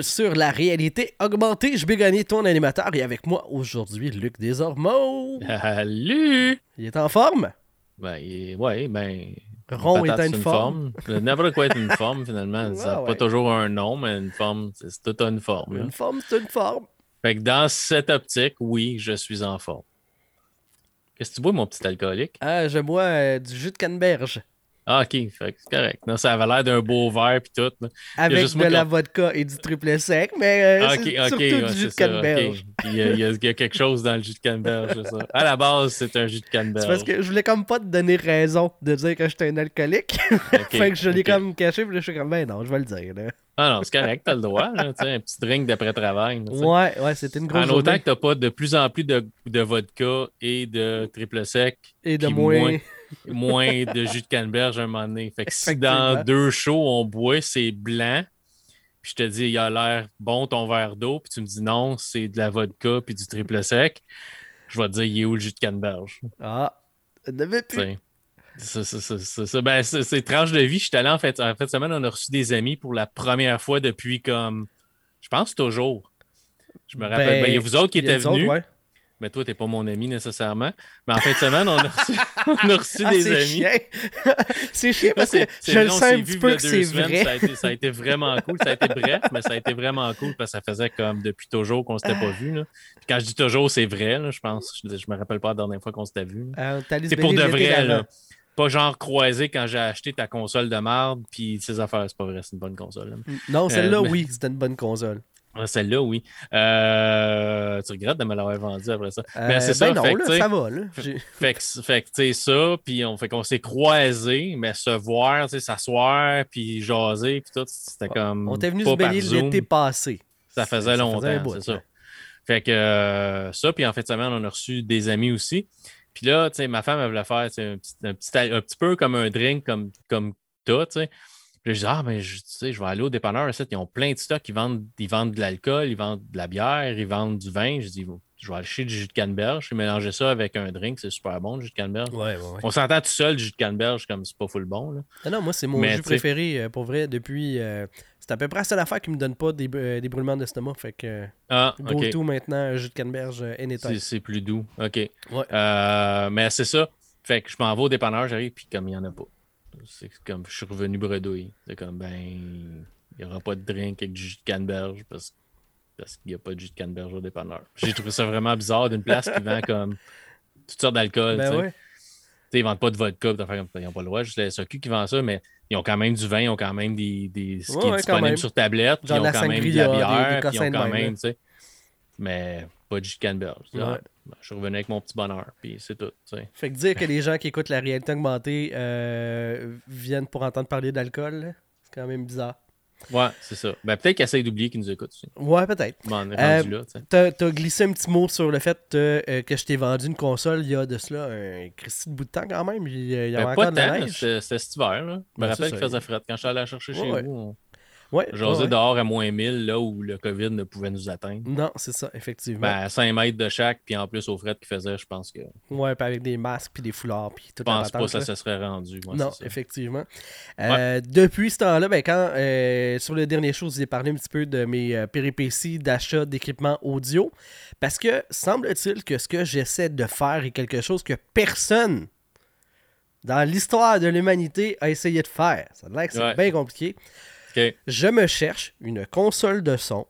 sur la réalité augmentée. Je vais gagner ton animateur et avec moi aujourd'hui Luc Desormeaux. Salut! Il est en forme? Ben, il- ouais, ben. Rond est une une forme. N'importe quoi est une forme, finalement. ça n'a Ouais, pas toujours un nom, mais une forme, c'est c'est tout une forme. là. Une forme, c'est une forme. Fait que dans cette optique, oui, je suis en forme. Qu'est-ce que tu bois, mon petit alcoolique? Ah, je bois euh, du jus de canneberge Ah, ok, c'est correct. Non, ça avait l'air d'un beau verre puis tout. là. avec juste de la vodka et du triple sec, mais euh, Ah, c'est ok, ok, surtout ouais, du jus de canneberge. Puis, Il y, a- il y a- il y a quelque chose dans le jus de canneberge, ça. À la base, c'est un jus de canneberge. Parce que je voulais comme pas te donner raison de dire que j'étais un alcoolique. Fait que je l'ai comme caché, puis je suis comme, ben non, je vais le dire. Là. Ah non, c'est correct, t'as le droit. Là, un petit drink d'après-travail. Ouais, ouais, c'était une grosse En autant que t'as pas de plus en plus de, de vodka et de triple sec, Et de moins- moins de jus de canneberge à un moment donné. Fait que si dans deux shows, on boit, c'est blanc, puis je te dis, il a l'air bon ton verre d'eau, puis tu me dis non, c'est de la vodka puis du triple sec, je vais te dire, il est où le jus de canneberge? Ah, Tu plus. C'est- ben, c'est- c'est tranche de vie. Je suis allé en fait, en fait, semaine, on a reçu des amis pour la première fois depuis comme, je pense toujours. Je me rappelle. Ben, il y a vous autres qui a étaient autres, venus. ouais. Mais toi, t'es pas mon ami nécessairement. Mais en fin de semaine, on a reçu, on a reçu Ah, des c'est amis. chiant. c'est chiant parce que je le on un petit peu que c'est vrai. Ça a, été, ça a été vraiment cool. Ça a été bref, mais ça a été vraiment cool parce que ça faisait comme depuis toujours qu'on s'était pas Ah. vu. Là. Puis quand je dis toujours, c'est vrai, là, je pense. Je, je me rappelle pas la dernière fois qu'on s'était vu. Euh, t'as C'est pour de vrai, là. Pas genre croisé quand j'ai acheté ta console de marde, puis ces affaires, c'est pas vrai, c'est une bonne console. là. Non, celle-là, Euh, mais- oui, c'était une bonne console. Ah, Celle-là, oui. Euh, tu regrettes de me l'avoir vendue après ça. Mais Euh, c'est ça, ben non, fait là, ça va. Là. Fait que, fait que, tu sais, ça, puis on fait qu'on s'est croisés, mais se voir, tu sais, s'asseoir, puis jaser, puis tout, c'était comme. On était venu se baigner l'été passé. Ça faisait longtemps, c'est ça. Fait que euh, ça, puis en fin de semaine, on a reçu des amis aussi. Puis là, tu sais, ma femme, elle voulait faire un petit, un, petit, un petit peu comme un drink, comme, comme toi, tu sais. Puis je dis, ah, mais je, tu sais, je vais aller au dépanneur, ils ont plein de stocks, ils vendent, ils vendent de l'alcool, ils vendent de la bière, ils vendent du vin. Je dis, je vais acheter du jus de canneberge, je vais mélanger ça avec un drink, c'est super bon, le jus de canneberge. Ouais, ouais, ouais. On s'entend tout seul, du jus de canneberge, comme c'est pas full bon. Là. Non, non, moi, c'est mon Mais, jus préféré, euh, pour vrai, depuis... euh, c'est à peu près la seule affaire qui me donne pas des, euh, des brûlements d'estomac. Fait que Ah, go ok. to maintenant, un jus de canneberge anytime. C'est c'est plus doux. OK. Ouais. Euh, mais c'est ça. Fait que je m'en vais au dépanneur, j'arrive, puis comme il n'y en a pas. C'est comme je suis revenu bredouille. C'est comme, ben, il n'y aura pas de drink avec du jus de canneberge parce, parce qu'il n'y a pas de jus de canneberge au dépanneur. J'ai trouvé ça vraiment bizarre d'une place qui vend comme toutes sortes d'alcool. Ben ouais. Ils vendent pas de vodka, comme. Ils n'ont pas le droit, juste la SAQ qui vend ça, mais ils ont quand même du vin, ils ont quand même des, des ce qui Ouais, est disponible sur tablette, ils ont quand même de la bière, ils ont quand même, même, là. tu sais. Mais pas de. Je dis, Ouais. ah, ben, je suis revenu avec mon petit bonheur, puis c'est tout. tu sais. Fait que dire que les gens qui écoutent la réalité augmentée euh, viennent pour entendre parler d'alcool, c'est quand même bizarre. Ouais, c'est ça. Ben, peut-être qu'ils essayent d'oublier qu'ils nous écoutent aussi. Ouais, peut-être. Bon, on est Euh, tu sais. T'as t'as glissé un petit mot sur le fait euh, euh, que je t'ai vendu une console il y a de cela un Christy de bout de temps quand même. Il y, y avait Ben, encore de la temps, neige. c'était cet hiver. Là. Je me Ben, rappelle qu'il faisait fret. Quand je suis allé la chercher chez Ouais, vous, on Ouais, jasait ouais, ouais. dehors à moins 1000, là où le COVID ne pouvait nous atteindre. Non, c'est ça, effectivement. Ben, à 5 mètres de chaque, puis en plus au fret qu'il faisait, je pense que je Ouais, puis avec des masques puis des foulards puis toute la pense pas que ça se serait rendu. Ouais, non, effectivement. Euh, Depuis ce temps-là, ben, quand euh, sur le dernier show, je vous ai parlé un petit peu de mes euh, péripéties d'achat d'équipement audio. Parce que semble-t-il que ce que j'essaie de faire est quelque chose que personne dans l'histoire de l'humanité a essayé de faire. Ça a l'air que c'est Ouais. bien compliqué. Je me cherche une console de son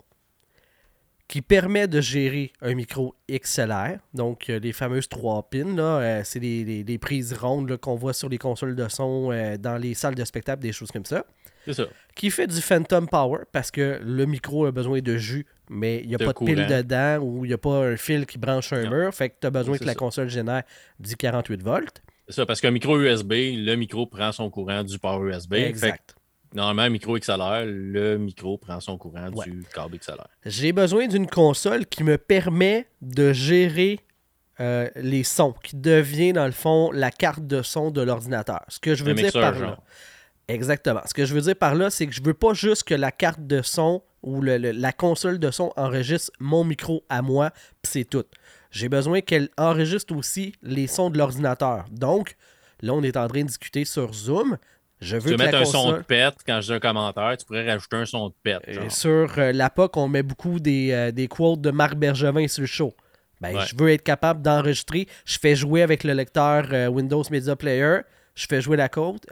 qui permet de gérer un micro XLR, donc euh, les fameuses 3 pins, là, euh, c'est les, les- les prises rondes qu'on voit sur les consoles de son euh, dans les salles de spectacle, des choses comme ça, C'est ça. qui fait du Phantom Power parce que le micro a besoin de jus, mais il n'y a De pas de pile dedans ou il n'y a pas un fil qui branche un Non. mur, fait que tu as besoin que la console génère du 48 volts. C'est ça, parce qu'un micro USB, le micro prend son courant du power USB. Exact. Normalement, un micro XLR, le micro prend son courant Ouais. du câble XLR. J'ai besoin d'une console qui me permet de gérer euh, les sons, qui devient dans le fond la carte de son de l'ordinateur. Ce que je veux Un dire mixeur, par là. Exactement. Ce que je veux dire par là, c'est que je veux pas juste que la carte de son ou le- le- la console de son enregistre mon micro à moi, puis c'est tout. J'ai besoin qu'elle enregistre aussi les sons de l'ordinateur. Donc, là, on est en train de discuter sur Zoom. Je Tu veux veux que la mettre un son de pète quand je dis un commentaire, tu pourrais rajouter un son de pète. Genre. sur euh, la POC, on met beaucoup des, euh, des quotes de Marc Bergevin sur le show. Ben, Ouais. je veux être capable d'enregistrer. Je fais jouer avec le lecteur euh, Windows Media Player. Je fais jouer la côte.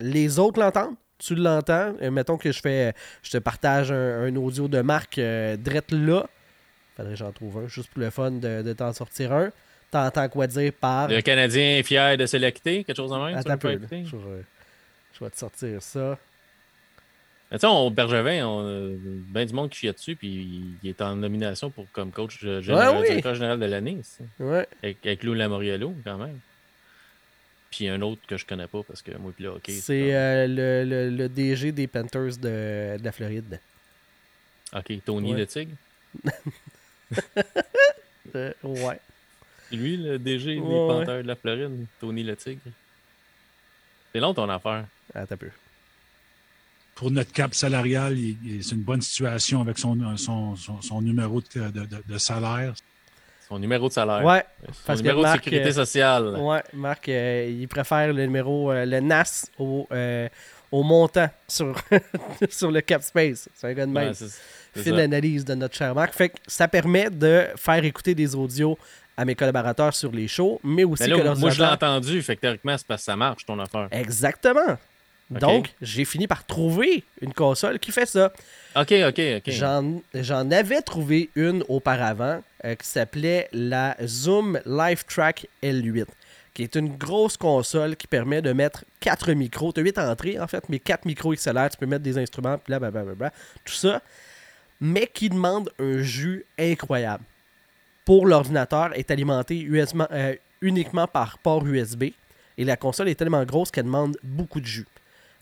Les autres l'entendent? Tu l'entends? Euh, mettons que je fais, je te partage un, un audio de Marc drette là. Faudrait que j'en trouve un, juste pour le fun de, de t'en sortir un. T'entends quoi dire par. Le Canadien est fier de sélecter, quelque chose de même. tu Attends veux un peu. là. Je, je vais te sortir ça. Mais tu sais, au Bergevin, on a bien du monde qui chie dessus, puis il est en nomination pour comme coach euh, général, Ouais, oui. directeur général de l'année, Ouais. avec, avec Lou Lamoriello, quand même. Puis un autre que je connais pas, parce que moi, puis là, ok. C'est euh, le, le- le DG des Panthers de, de la Floride. Ok, Tony ouais. le Tigre? Euh, ouais. C'est lui, le DG des. Panthers de la Floride, Tony le Tigre. C'est long ton affaire. Attends un peu. Pour notre cap salarial, c'est une bonne situation avec son, son, son, son numéro de, de- de- salaire. Son numéro de salaire. Ouais, Son parce que numéro Marc, de sécurité euh, sociale. ouais, Marc, euh, il préfère le numéro, euh, le NAS au, euh, au montant sur, sur le cap space. C'est un gars de même. Fine analyse de notre cher Marc. Fait que ça permet de faire écouter des audios à mes collaborateurs sur les shows, mais aussi Mais là, que moi, je l'ai entendu, fait que théoriquement, c'est parce que ça marche, ton affaire. Exactement. Donc, j'ai fini par trouver une console qui fait ça. Ok, ok, ok. J'en avais trouvé une auparavant euh, qui s'appelait la Zoom Live Track L8, qui est une grosse console qui permet de mettre quatre micros. Tu as 8 entrées en fait, mais quatre micros XLR, tu peux mettre des instruments, bla bla bla bla, bla, tout ça, mais qui demande un jus incroyable. Pour l'ordinateur, est alimenté USB euh, uniquement par port USB et la console est tellement grosse qu'elle demande beaucoup de jus.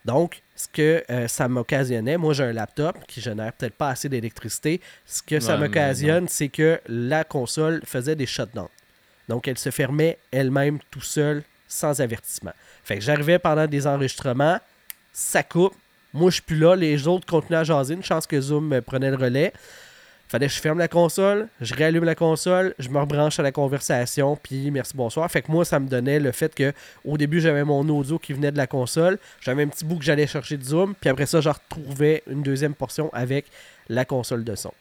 Donc, ce que euh, ça m'occasionnait, moi j'ai un laptop qui génère peut-être pas assez d'électricité. Ce que ça Ouais, m'occasionne, c'est que la console faisait des shutdowns. Donc, elle se fermait elle-même tout seule, sans avertissement. Fait que j'arrivais pendant des enregistrements, ça coupe. Moi, je suis plus là. Les autres continuaient à jaser. Une chance que Zoom prenait le relais. Fallait que je ferme la console, je réallume la console, je me rebranche à la conversation, puis merci, bonsoir. Fait que moi, ça me donnait le fait que au début, j'avais mon audio qui venait de la console, j'avais un petit bout que j'allais chercher de Zoom, puis après ça, je retrouvais une deuxième portion avec la console de son.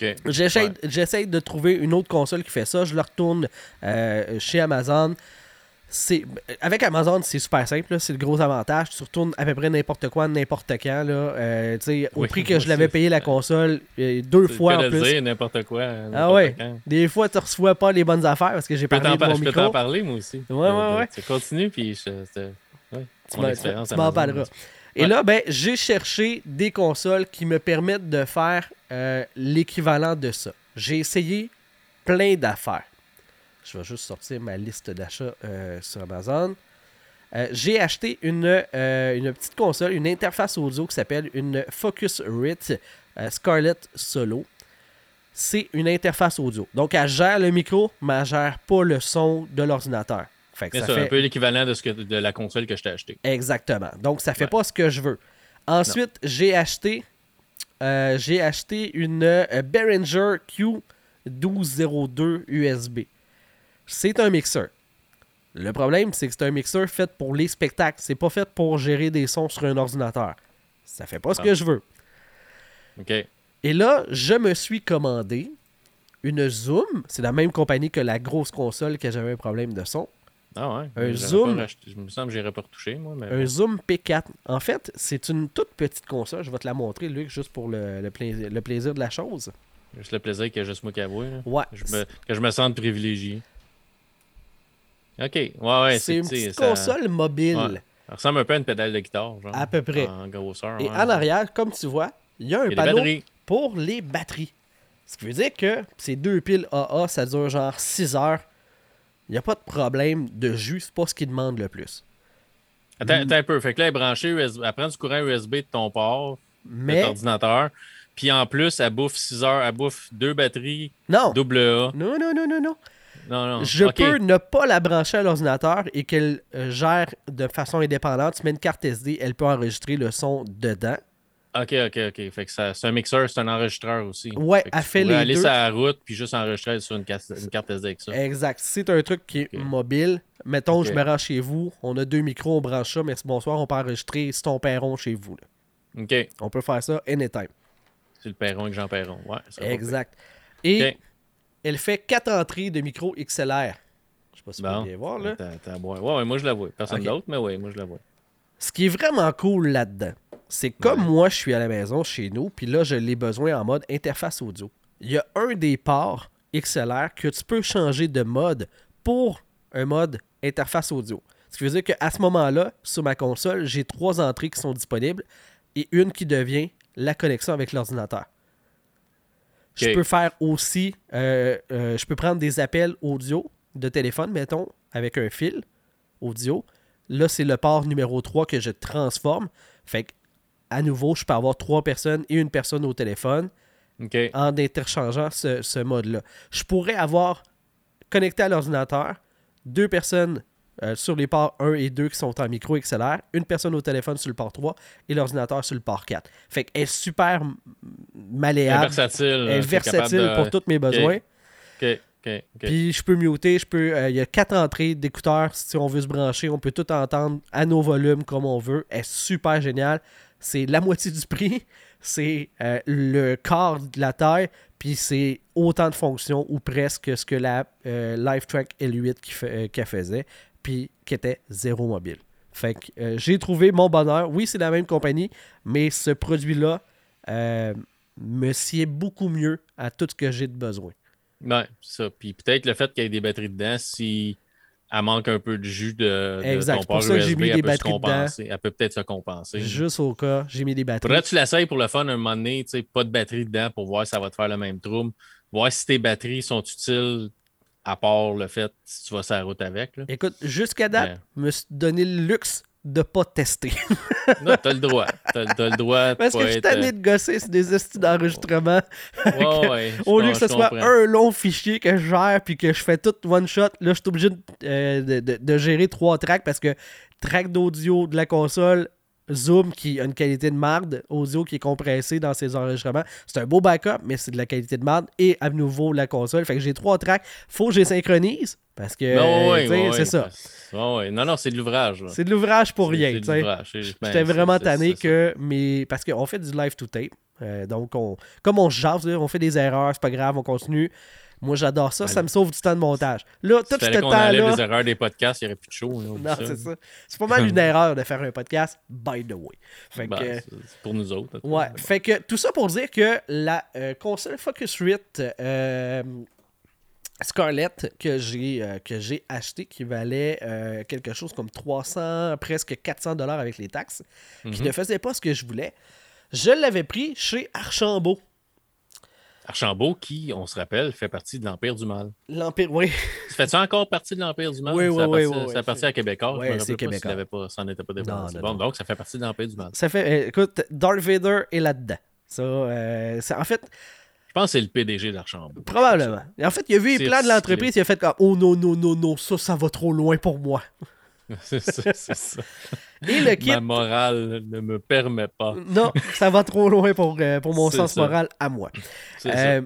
Ok. J'essaie Ouais. de trouver une autre console qui fait ça. Je le retourne euh, chez Amazon. C'est Avec Amazon, c'est super simple. C'est le gros avantage. Tu retournes à peu près n'importe quoi, n'importe quand. Là. Euh, au Oui, prix que je l'avais payé la console, euh, deux fois en plus. n'importe quoi. Ah ouais. quand. Des fois, tu reçois pas les bonnes affaires parce que j'ai parlé de par- mon je peux t'en parler, moi aussi. Ouais, ouais, ouais. Tu continues, puis je, ouais, Tu m'en- parleras. Et Ouais. là, ben, j'ai cherché des consoles qui me permettent de faire euh, l'équivalent de ça. J'ai essayé plein d'affaires. Je vais juste sortir ma liste d'achats euh, sur Amazon. Euh, j'ai acheté une, euh, une petite console, une interface audio qui s'appelle une Focusrite Scarlett Solo. C'est une interface audio. Donc, elle gère le micro, mais elle gère pas le son de l'ordinateur. Fait que C'est ça fait... un peu l'équivalent de, ce que, de la console que je t'ai achetée. Exactement. Donc, ça fait Ouais. pas ce que je veux. Ensuite, j'ai acheté euh, j'ai acheté une Behringer Q1202 USB. C'est un mixeur. Le problème, c'est que c'est un mixeur fait pour les spectacles. C'est pas fait pour gérer des sons sur un ordinateur. Ça fait pas ce Ah. que je veux. OK. Et là, je me suis commandé une Zoom. C'est la même compagnie que la grosse console que j'avais un problème de son. Ah ouais. Un Zoom. racheté- Je me semble que j'irais pas retouché, moi. Mais Un. Zoom P4. En fait, c'est une toute petite console. Je vais te la montrer, Luc, juste pour le, le plaisir, le plaisir de la chose. Juste le plaisir qu'il y a juste moi qui avoue. là. Ouais. Je me- que je me sente privilégié. OK. Ouais, ouais. c'est une petite ça- console mobile. Ouais. Ça ressemble un peu à une pédale de guitare. Genre, À peu près. En grosseur. Et ouais. en arrière, comme tu vois, il y a un des panneau pour les batteries. Ce qui veut dire que ces deux piles AA, ça dure genre 6 heures. Il n'y a pas de problème de jus, c'est pas ce qui demande le plus. Attends, Mm. attends un peu. Fait que là, elle branchée USB, elle prend du courant USB de ton port, de Mais ton ordinateur. Puis en plus, elle bouffe 6 heures, elle bouffe deux batteries non. double A. Non, non, non, non, non. Non, non. Je peux ne pas la brancher à l'ordinateur et qu'elle euh, gère de façon indépendante. Tu mets une carte SD, elle peut enregistrer le son dedans. Ok, ok, ok. Fait que c'est un mixeur, c'est un enregistreur aussi. Ouais, elle tu fait les aller deux. sur la route puis juste enregistrer sur une carte, une carte SD avec ça. Exact. Si c'est un truc qui est mobile, mettons, je me rends chez vous, on a deux micros, on branche ça, merci, bonsoir, on peut enregistrer sur ton perron chez vous. là. Ok. On peut faire ça anytime. C'est le Perron avec Jean Perron. Ouais, Exact. Et. Elle fait quatre entrées de micro XLR. Je sais pas si vous Bon. pouvez bien voir. Là. T'as- t'as- ouais, ouais, moi je la vois. Personne d'autre, mais ouais, moi je la vois. Ce qui est vraiment cool là-dedans, c'est que comme Ouais. moi, je suis à la maison chez nous, puis là, je l'ai besoin en mode interface audio. Il y a un des ports XLR que tu peux changer de mode pour un mode interface audio. Ce qui veut dire qu'à ce moment-là, sur ma console, j'ai trois entrées qui sont disponibles et une qui devient la connexion avec l'ordinateur. Je peux faire aussi, euh, euh, je peux prendre des appels audio de téléphone, mettons, avec un fil audio. Là, c'est le port numéro 3 que je transforme. Fait que, à nouveau, je peux avoir trois personnes et une personne au téléphone en interchangeant ce, ce mode-là. Je pourrais avoir connecté à l'ordinateur deux personnes euh, sur les ports 1 et 2 qui sont en micro XLR, une personne au téléphone sur le port 3 et l'ordinateur sur le port 4. Fait qu'elle est super malléable, versatile. elle est capable versatile de- pour tous mes besoins. Puis je peux muter, je peux. euh, Il y a quatre entrées d'écouteurs. Si on veut se brancher, on peut tout entendre à nos volumes comme on veut. Elle est super géniale. C'est la moitié du prix. C'est euh, le quart de la taille. Puis c'est autant de fonctions ou presque que ce que la euh, LiveTrack L8 qui euh, faisait. Puis qui était zéro mobile. Fait que euh, j'ai trouvé mon bonheur. Oui, c'est la même compagnie, mais ce produit-là euh, me sied beaucoup mieux à tout ce que j'ai de besoin. Ouais, ça. Puis peut-être le fait qu'il y ait des batteries dedans, si elle manque un peu de jus de, de Exact, ton pour port ça que j'ai mis elle des peut batteries dedans. compenser. Elle peut peut-être se compenser. Juste au cas, j'ai mis des batteries. Faudrait que tu l'essayes pour le fun un moment donné, tu sais, pas de batterie dedans pour voir si ça va te faire le même trouble. Voir si tes batteries sont utiles à part le fait si tu vas sur la route avec. Là. Écoute, jusqu'à date, je me suis donné le luxe de pas tester. Non, t'as le droit. T'as, t'as le droit Parce que je suis tanné de gosser sur des estis d'enregistrement. Ouais, ouais, je Au lieu que ce soit un long fichier que je gère puis que je fais tout one shot, là, je suis obligé de, euh, de- de- de gérer trois tracks parce que track d'audio de la console, Zoom qui a une qualité de marde, audio qui est compressé dans ses enregistrements. C'est un beau backup, mais c'est de la qualité de marde. Et à nouveau, la console. Fait que j'ai trois tracks. Faut que je les synchronise parce que c'est ça. Non, non, c'est de l'ouvrage. C'est de l'ouvrage pour rien. J'étais vraiment tanné que mes. Parce qu'on fait du live to tape. Euh, donc, on... comme on se jase, on fait des erreurs, c'est pas grave, on continue. Moi, j'adore ça, ça me sauve du temps de montage. Là, tout ce temps-là. les erreurs des podcasts, il n'y aurait plus de show. là, Non, c'est ça. C'est pas mal une erreur de faire un podcast, by the way. Fait Ben, que, c'est pour nous autres. ouais, fait que tout ça pour dire que la euh, console Focusrite euh, Scarlett que j'ai euh, que j'ai acheté qui valait euh, quelque chose comme 300 presque 400 dollars avec les taxes qui Mhm. ne faisait pas ce que je voulais je l'avais pris chez Archambault Archambault, qui, on se rappelle, fait partie de l'Empire du Mal. l'Empire oui Tu fais-tu encore partie de l'Empire du Mal? Oui, oui, ça oui, oui, oui, Ça appartient à Québécois. Me c'est Québécois. ça n'était pas non, Bon, donc, ça fait partie de l'Empire du Mal. ça fait euh, écoute Darth Vader est là-dedans ça euh, c'est- en fait Je pense que c'est le PDG d'Archambault. Probablement. En fait, il a vu les plans de l'entreprise, il a fait comme Oh non, non, non, non, ça, ça va trop loin pour moi. c'est ça, c'est ça. Et le kit, Ma morale ne me permet pas. non, ça va trop loin pour, euh, pour mon sens ça. moral à moi. Euh,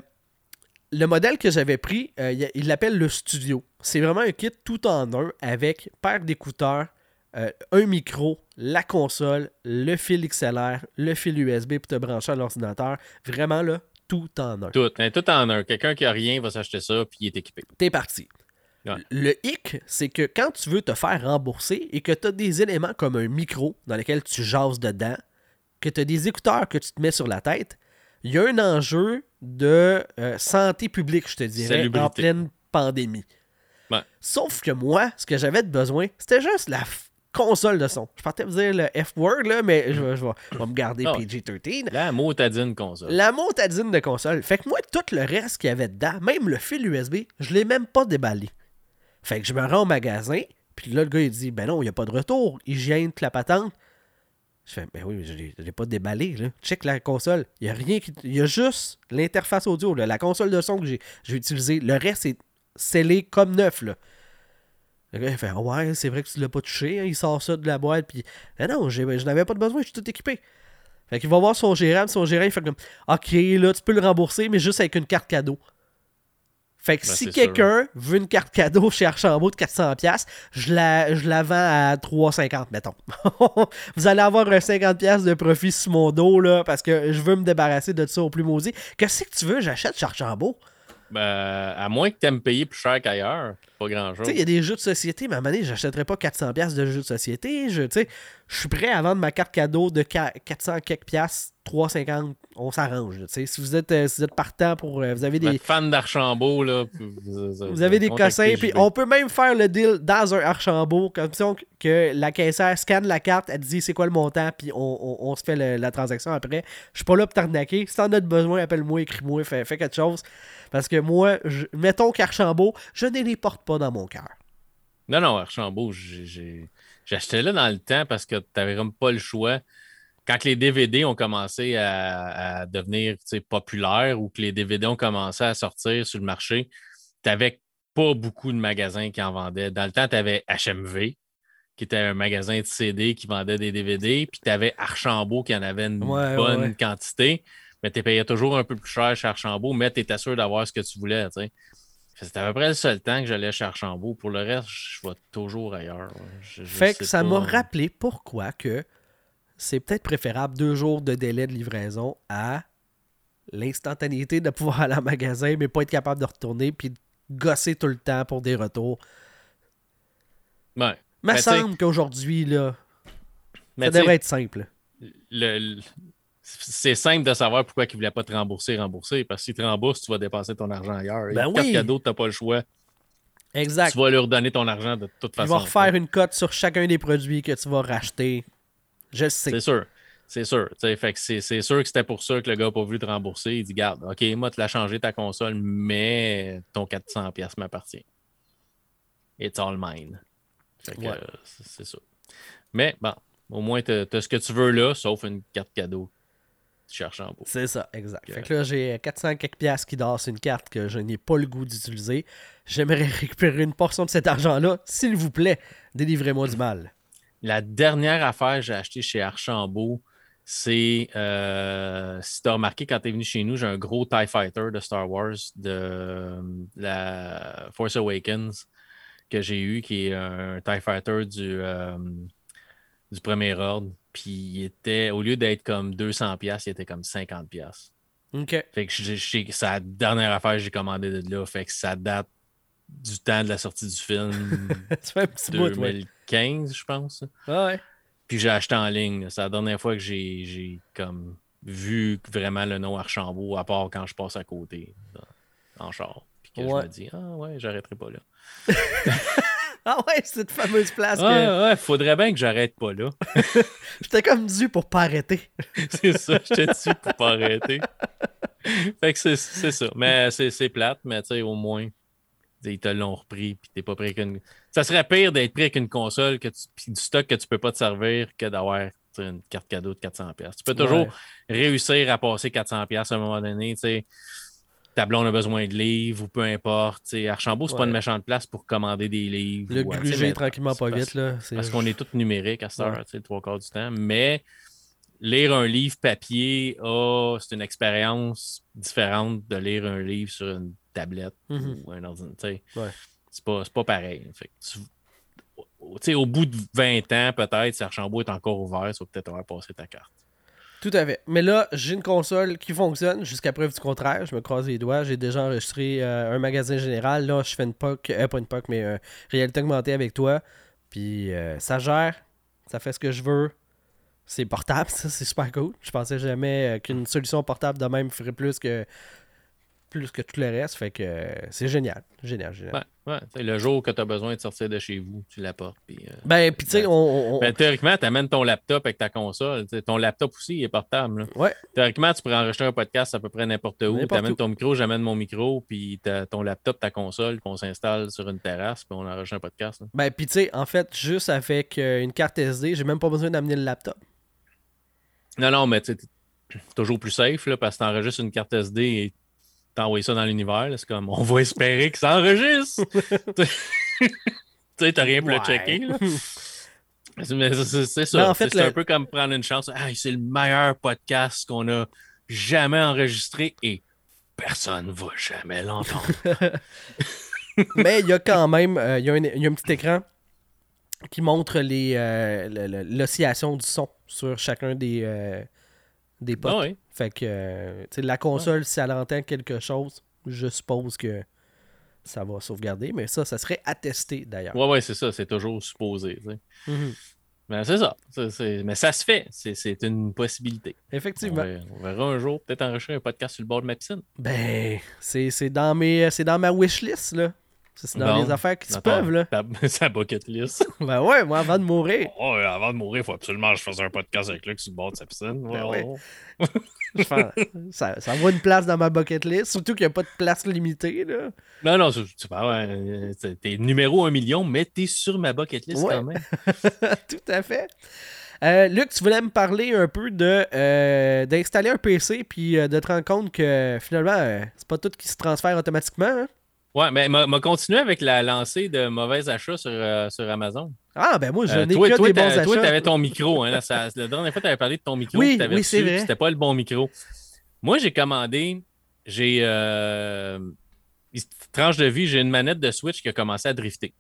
le modèle que j'avais pris, euh, il l'appelle le Studio. C'est vraiment un kit tout en un avec paire d'écouteurs, un micro, la console, le fil XLR, le fil USB pour te brancher à l'ordinateur. Vraiment là, tout en un. Tout, hein, tout en un. Quelqu'un qui a rien va s'acheter ça puis il est équipé. t'es parti. Ouais. Le hic, c'est que quand tu veux te faire rembourser et que tu as des éléments comme un micro dans lequel tu jases dedans, que tu as des écouteurs que tu te mets sur la tête, il y a un enjeu de euh, santé publique, je te dirais, Salubrité. en pleine pandémie. Ouais. Sauf que moi, ce que j'avais de besoin, c'était juste la console de son. Je partais vous dire le F-word, là, mais je, vais- je vais, je vais me garder Ah. PG-13. La motadine console. La motadine de console. Fait que moi, tout le reste qu'il y avait dedans, même le fil USB, je l'ai même pas déballé. Fait que je me rends au magasin, puis là, le gars, il dit Ben non, il n'y a pas de retour. Hygiène, la patente. Je fais Ben oui, mais je je l'ai pas déballé. Là. Check la console. Il n'y a rien qui. Il y a juste l'interface audio, la console de son que j'ai j'ai utilisée. Le reste est scellé comme neuf. Là. Le gars, il fait Ouais, c'est vrai que tu l'as pas touché. hein, Il sort ça de la boîte, puis Ben non, je n'avais pas de besoin, je suis tout équipé. Fait qu'il va voir son gérant, son gérant, il fait comme OK, là, tu peux le rembourser, mais juste avec une carte cadeau. Fait que Ben, si quelqu'un veut une carte cadeau chez Archambault de 400$, je la, je la vends à 3,50$, mettons. Vous allez avoir un 50$ de profit sur mon dos, là, parce que je veux me débarrasser de ça au plus maudit. Qu'est-ce que tu veux, j'achète chez Archambault? Ben, à moins que tu aimes payer plus cher qu'ailleurs, pas grand-chose. Tu sais, il y a des jeux de société, mais à un moment donné, j'achèterais pas 400$ de jeux de société. Je, tu sais, je suis prêt à vendre ma carte cadeau de qua- 400 quelques piastres, 3,50$. On s'arrange. Si vous êtes, euh, si vous êtes partant pour. euh, vous avez des. êtes fan d'Archambault, là. Vous, avez des cossins, puis on peut même faire le deal dans un Archambault, comme ça que la caissière scanne la carte, elle dit c'est quoi le montant, puis on, on- on se fait le- la transaction après. Je suis pas là pour t'arnaquer. Si t'en as besoin, appelle-moi, écris-moi, fais, fais quelque chose. Parce que moi, je- mettons qu'Archambault, je ne les porte pas dans mon cœur. Non, non, Archambault, j'ai- j'achetais là dans le temps parce que tu n'avais comme pas le choix. Quand les DVD ont commencé à, à devenir populaires ou que les DVD ont commencé à sortir sur le marché, tu n'avais pas beaucoup de magasins qui en vendaient. Dans le temps, tu avais HMV, qui était un magasin de CD qui vendait des DVD, puis tu avais Archambault qui en avait une Ouais, bonne ouais. quantité, mais tu payais toujours un peu plus cher chez Archambault, mais tu étais sûr d'avoir ce que tu voulais. C'était à peu près le seul temps que j'allais chez Archambault. Pour le reste, je vais toujours ailleurs. Je- je Fait que ça m'a rappelé pourquoi que c'est peut-être préférable deux jours de délai de livraison à l'instantanéité de pouvoir aller en magasin, mais pas être capable de retourner puis de gosser tout le temps pour des retours. Ouais. Me Ben, semble qu'aujourd'hui, là, Mais ça devrait être simple. le- le- c'est simple de savoir pourquoi ils ne voulaient pas te rembourser, rembourser. Parce que s'ils te remboursent, tu vas dépenser ton argent ailleurs. Ben oui. cadeau, tu n'as pas le choix. Exact. Tu vas leur donner ton argent de toute Tu façon. vas refaire une cote sur chacun des produits que tu vas racheter. Je sais. C'est sûr. C'est sûr. Fait que c'est sûr que c'était pour ça que le gars n'a pas voulu te rembourser. Il dit Garde, OK, moi, tu l'as changé ta console, mais ton 400$ m'appartient. It's all mine. Ouais. euh, c'est ça. Mais bon, au moins, tu as, ce que tu veux là, sauf une carte cadeau. Tu cherches en. C'est ça, exact. Fait que là, j'ai 400 quelques piastres qui dansent une carte que je n'ai pas le goût d'utiliser. J'aimerais récupérer une portion de cet argent-là. S'il vous plaît, délivrez-moi du mal. La dernière affaire que j'ai achetée chez Archambault, c'est euh, si tu as remarqué quand tu es venu chez nous, j'ai un gros TIE Fighter de Star Wars de la Force Awakens que j'ai eu, qui est un TIE Fighter du, euh, du premier ordre. Puis il était, au lieu d'être comme 200$, il était comme 50$. OK. Fait que c'est la dernière affaire que j'ai commandé de là. Fait que ça date du temps de la sortie du film tu fais un petit bout, ouais. 2015, je pense. Ah ouais. Puis j'ai acheté en ligne. C'est la dernière fois que j'ai comme vu vraiment le nom Archambault, à part quand je passe à côté dans- en char. Puis que Ouais. je me dis, ah ouais, j'arrêterai pas là. Ah ouais, cette fameuse place que Ouais, faudrait bien que j'arrête pas là. j'étais comme dû pour pas arrêter. c'est ça, j'étais dessus pour pas arrêter. fait que c'est- ça. Mais c'est c'est plate, mais tu sais, au moins, ils te l'ont repris, puis t'es pas prêt qu'une. Ça serait pire d'être pris avec une console que tu... puis du stock que tu peux pas te servir que d'avoir une carte cadeau de 400$. Tu peux toujours Ouais. réussir à passer 400$ à un moment donné. tu sais. Ta blonde a besoin de livres ou peu importe. tu sais. Archambault, c'est pas Ouais. une méchante place pour commander des livres. Le ou, gruger tranquillement pas c'est parce- vite. Là. Parce qu'on est tous numériques à cette heure, Ouais. trois quarts du temps. Mais lire un livre papier, ah, c'est une expérience différente de lire un livre sur une tablette Mhm. ou un ordinateur. Ouais. C'est pas, pas pareil. Fait tu- au bout de 20 ans, peut-être, si Archambault est encore ouvert, tu vas peut-être avoir passé ta carte. Tout à fait. Mais là, j'ai une console qui fonctionne jusqu'à preuve du contraire. Je me croise les doigts. J'ai déjà enregistré euh, un magasin général. Là, je fais une POC, euh, pas une POC, mais euh, réalité augmentée avec toi. Puis euh, ça gère. Ça fait ce que je veux. C'est portable, ça, c'est super cool. Je pensais jamais euh, qu'une solution portable de même ferait plus que plus que tout le reste. Fait que euh, c'est génial. Génial, génial. Ouais, ouais. Le jour que tu as besoin de sortir de chez vous, tu l'apportes. Puis, euh, Ben, puis tu sais, on. ben, théoriquement, tu amènes ton laptop avec ta console. Ton laptop aussi il est portable. là. Ouais, Théoriquement, tu pourrais enregistrer un podcast à peu près n'importe où. Tu amènes où. ton micro, j'amène mon micro, puis ton laptop, ta console, puis on s'installe sur une terrasse, puis on enregistre un podcast. là. Ben, puis tu sais, en fait, juste avec euh, une carte SD, j'ai même pas besoin d'amener le laptop. Non, non, mais tu toujours plus safe, là, parce que tu enregistres une carte SD et t'envoies ça dans l'univers. C'est comme, on va espérer que ça enregistre. tu sais, t'as rien pour Ouais. le checker. là. C'est ça. c'est un peu comme prendre une chance. c'est le meilleur podcast qu'on a jamais enregistré et personne ne va jamais l'entendre. Mais il y a quand même euh, il y, a un petit écran qui montre euh, l'oscillation du son sur chacun des, euh, des potes. Ah fait que la console, si elle entend quelque chose, je suppose que ça va sauvegarder, mais ça, ça serait attesté d'ailleurs. Ouais, ouais, c'est ça, c'est toujours supposé. Mhm. Mais c'est ça. Mais ça se fait. C'est une possibilité. Effectivement. On verra, un jour peut-être enregistrer un podcast sur le bord de ma piscine. Ben, c'est dans, mes, dans ma wishlist, là. C'est dans les affaires qui se peuvent, là. C'est la bucket list. ben ouais, moi, avant de mourir. ouais, avant de mourir, il faut absolument que je fasse un podcast avec Luc sur le bord de sa piscine. Ben ouais. ça, ça vaut une place dans ma bucket list, surtout qu'il n'y a pas de place limitée, là. Non, non, c'est pas ouais, T'es numéro un million, mais t'es sur ma bucket list quand même. Tout à fait. Euh, Luc, tu voulais me parler un peu de euh, d'installer un PC puis euh, de te rendre compte que finalement, c'est pas tout qui se transfère automatiquement. Hein? Ouais, mais m'a continué avec la lancée de mauvais achats sur, euh, sur Amazon. Ah, ben moi, je euh, n'ai que des bons achats. Toi, tu avais ton micro. Hein, la dernière fois, tu avais parlé de ton micro. Oui, oui c'est vrai. C'était pas le bon micro. Moi, j'ai commandé, j'ai. Euh, tranche de vie, j'ai une manette de Switch qui a commencé à drifter.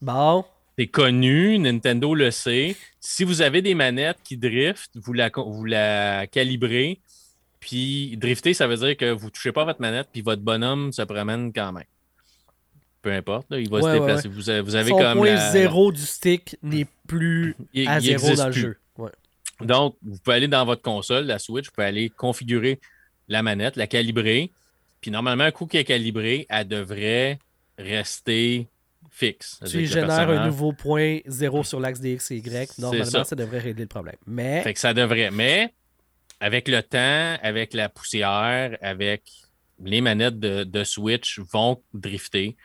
Bon. C'est connu, Nintendo le sait. Si vous avez des manettes qui driftent, vous la, vous la calibrez. Puis drifter, ça veut dire que vous ne touchez pas votre manette, puis votre bonhomme se promène quand même peu importe. il va se déplacer. Vous, avez Son comme. point zéro du stick n'est plus à zéro dans le jeu. Donc, vous pouvez aller dans votre console, la Switch, vous pouvez aller configurer la manette, la calibrer. Puis normalement, un coup qui est calibré, elle devrait rester fixe. Tu génères un nouveau point zéro sur l'axe des X et Y. Normalement, ça. devrait régler le problème. Mais. Fait que ça devrait. Mais avec le temps, avec la poussière, avec les manettes de Switch vont drifter.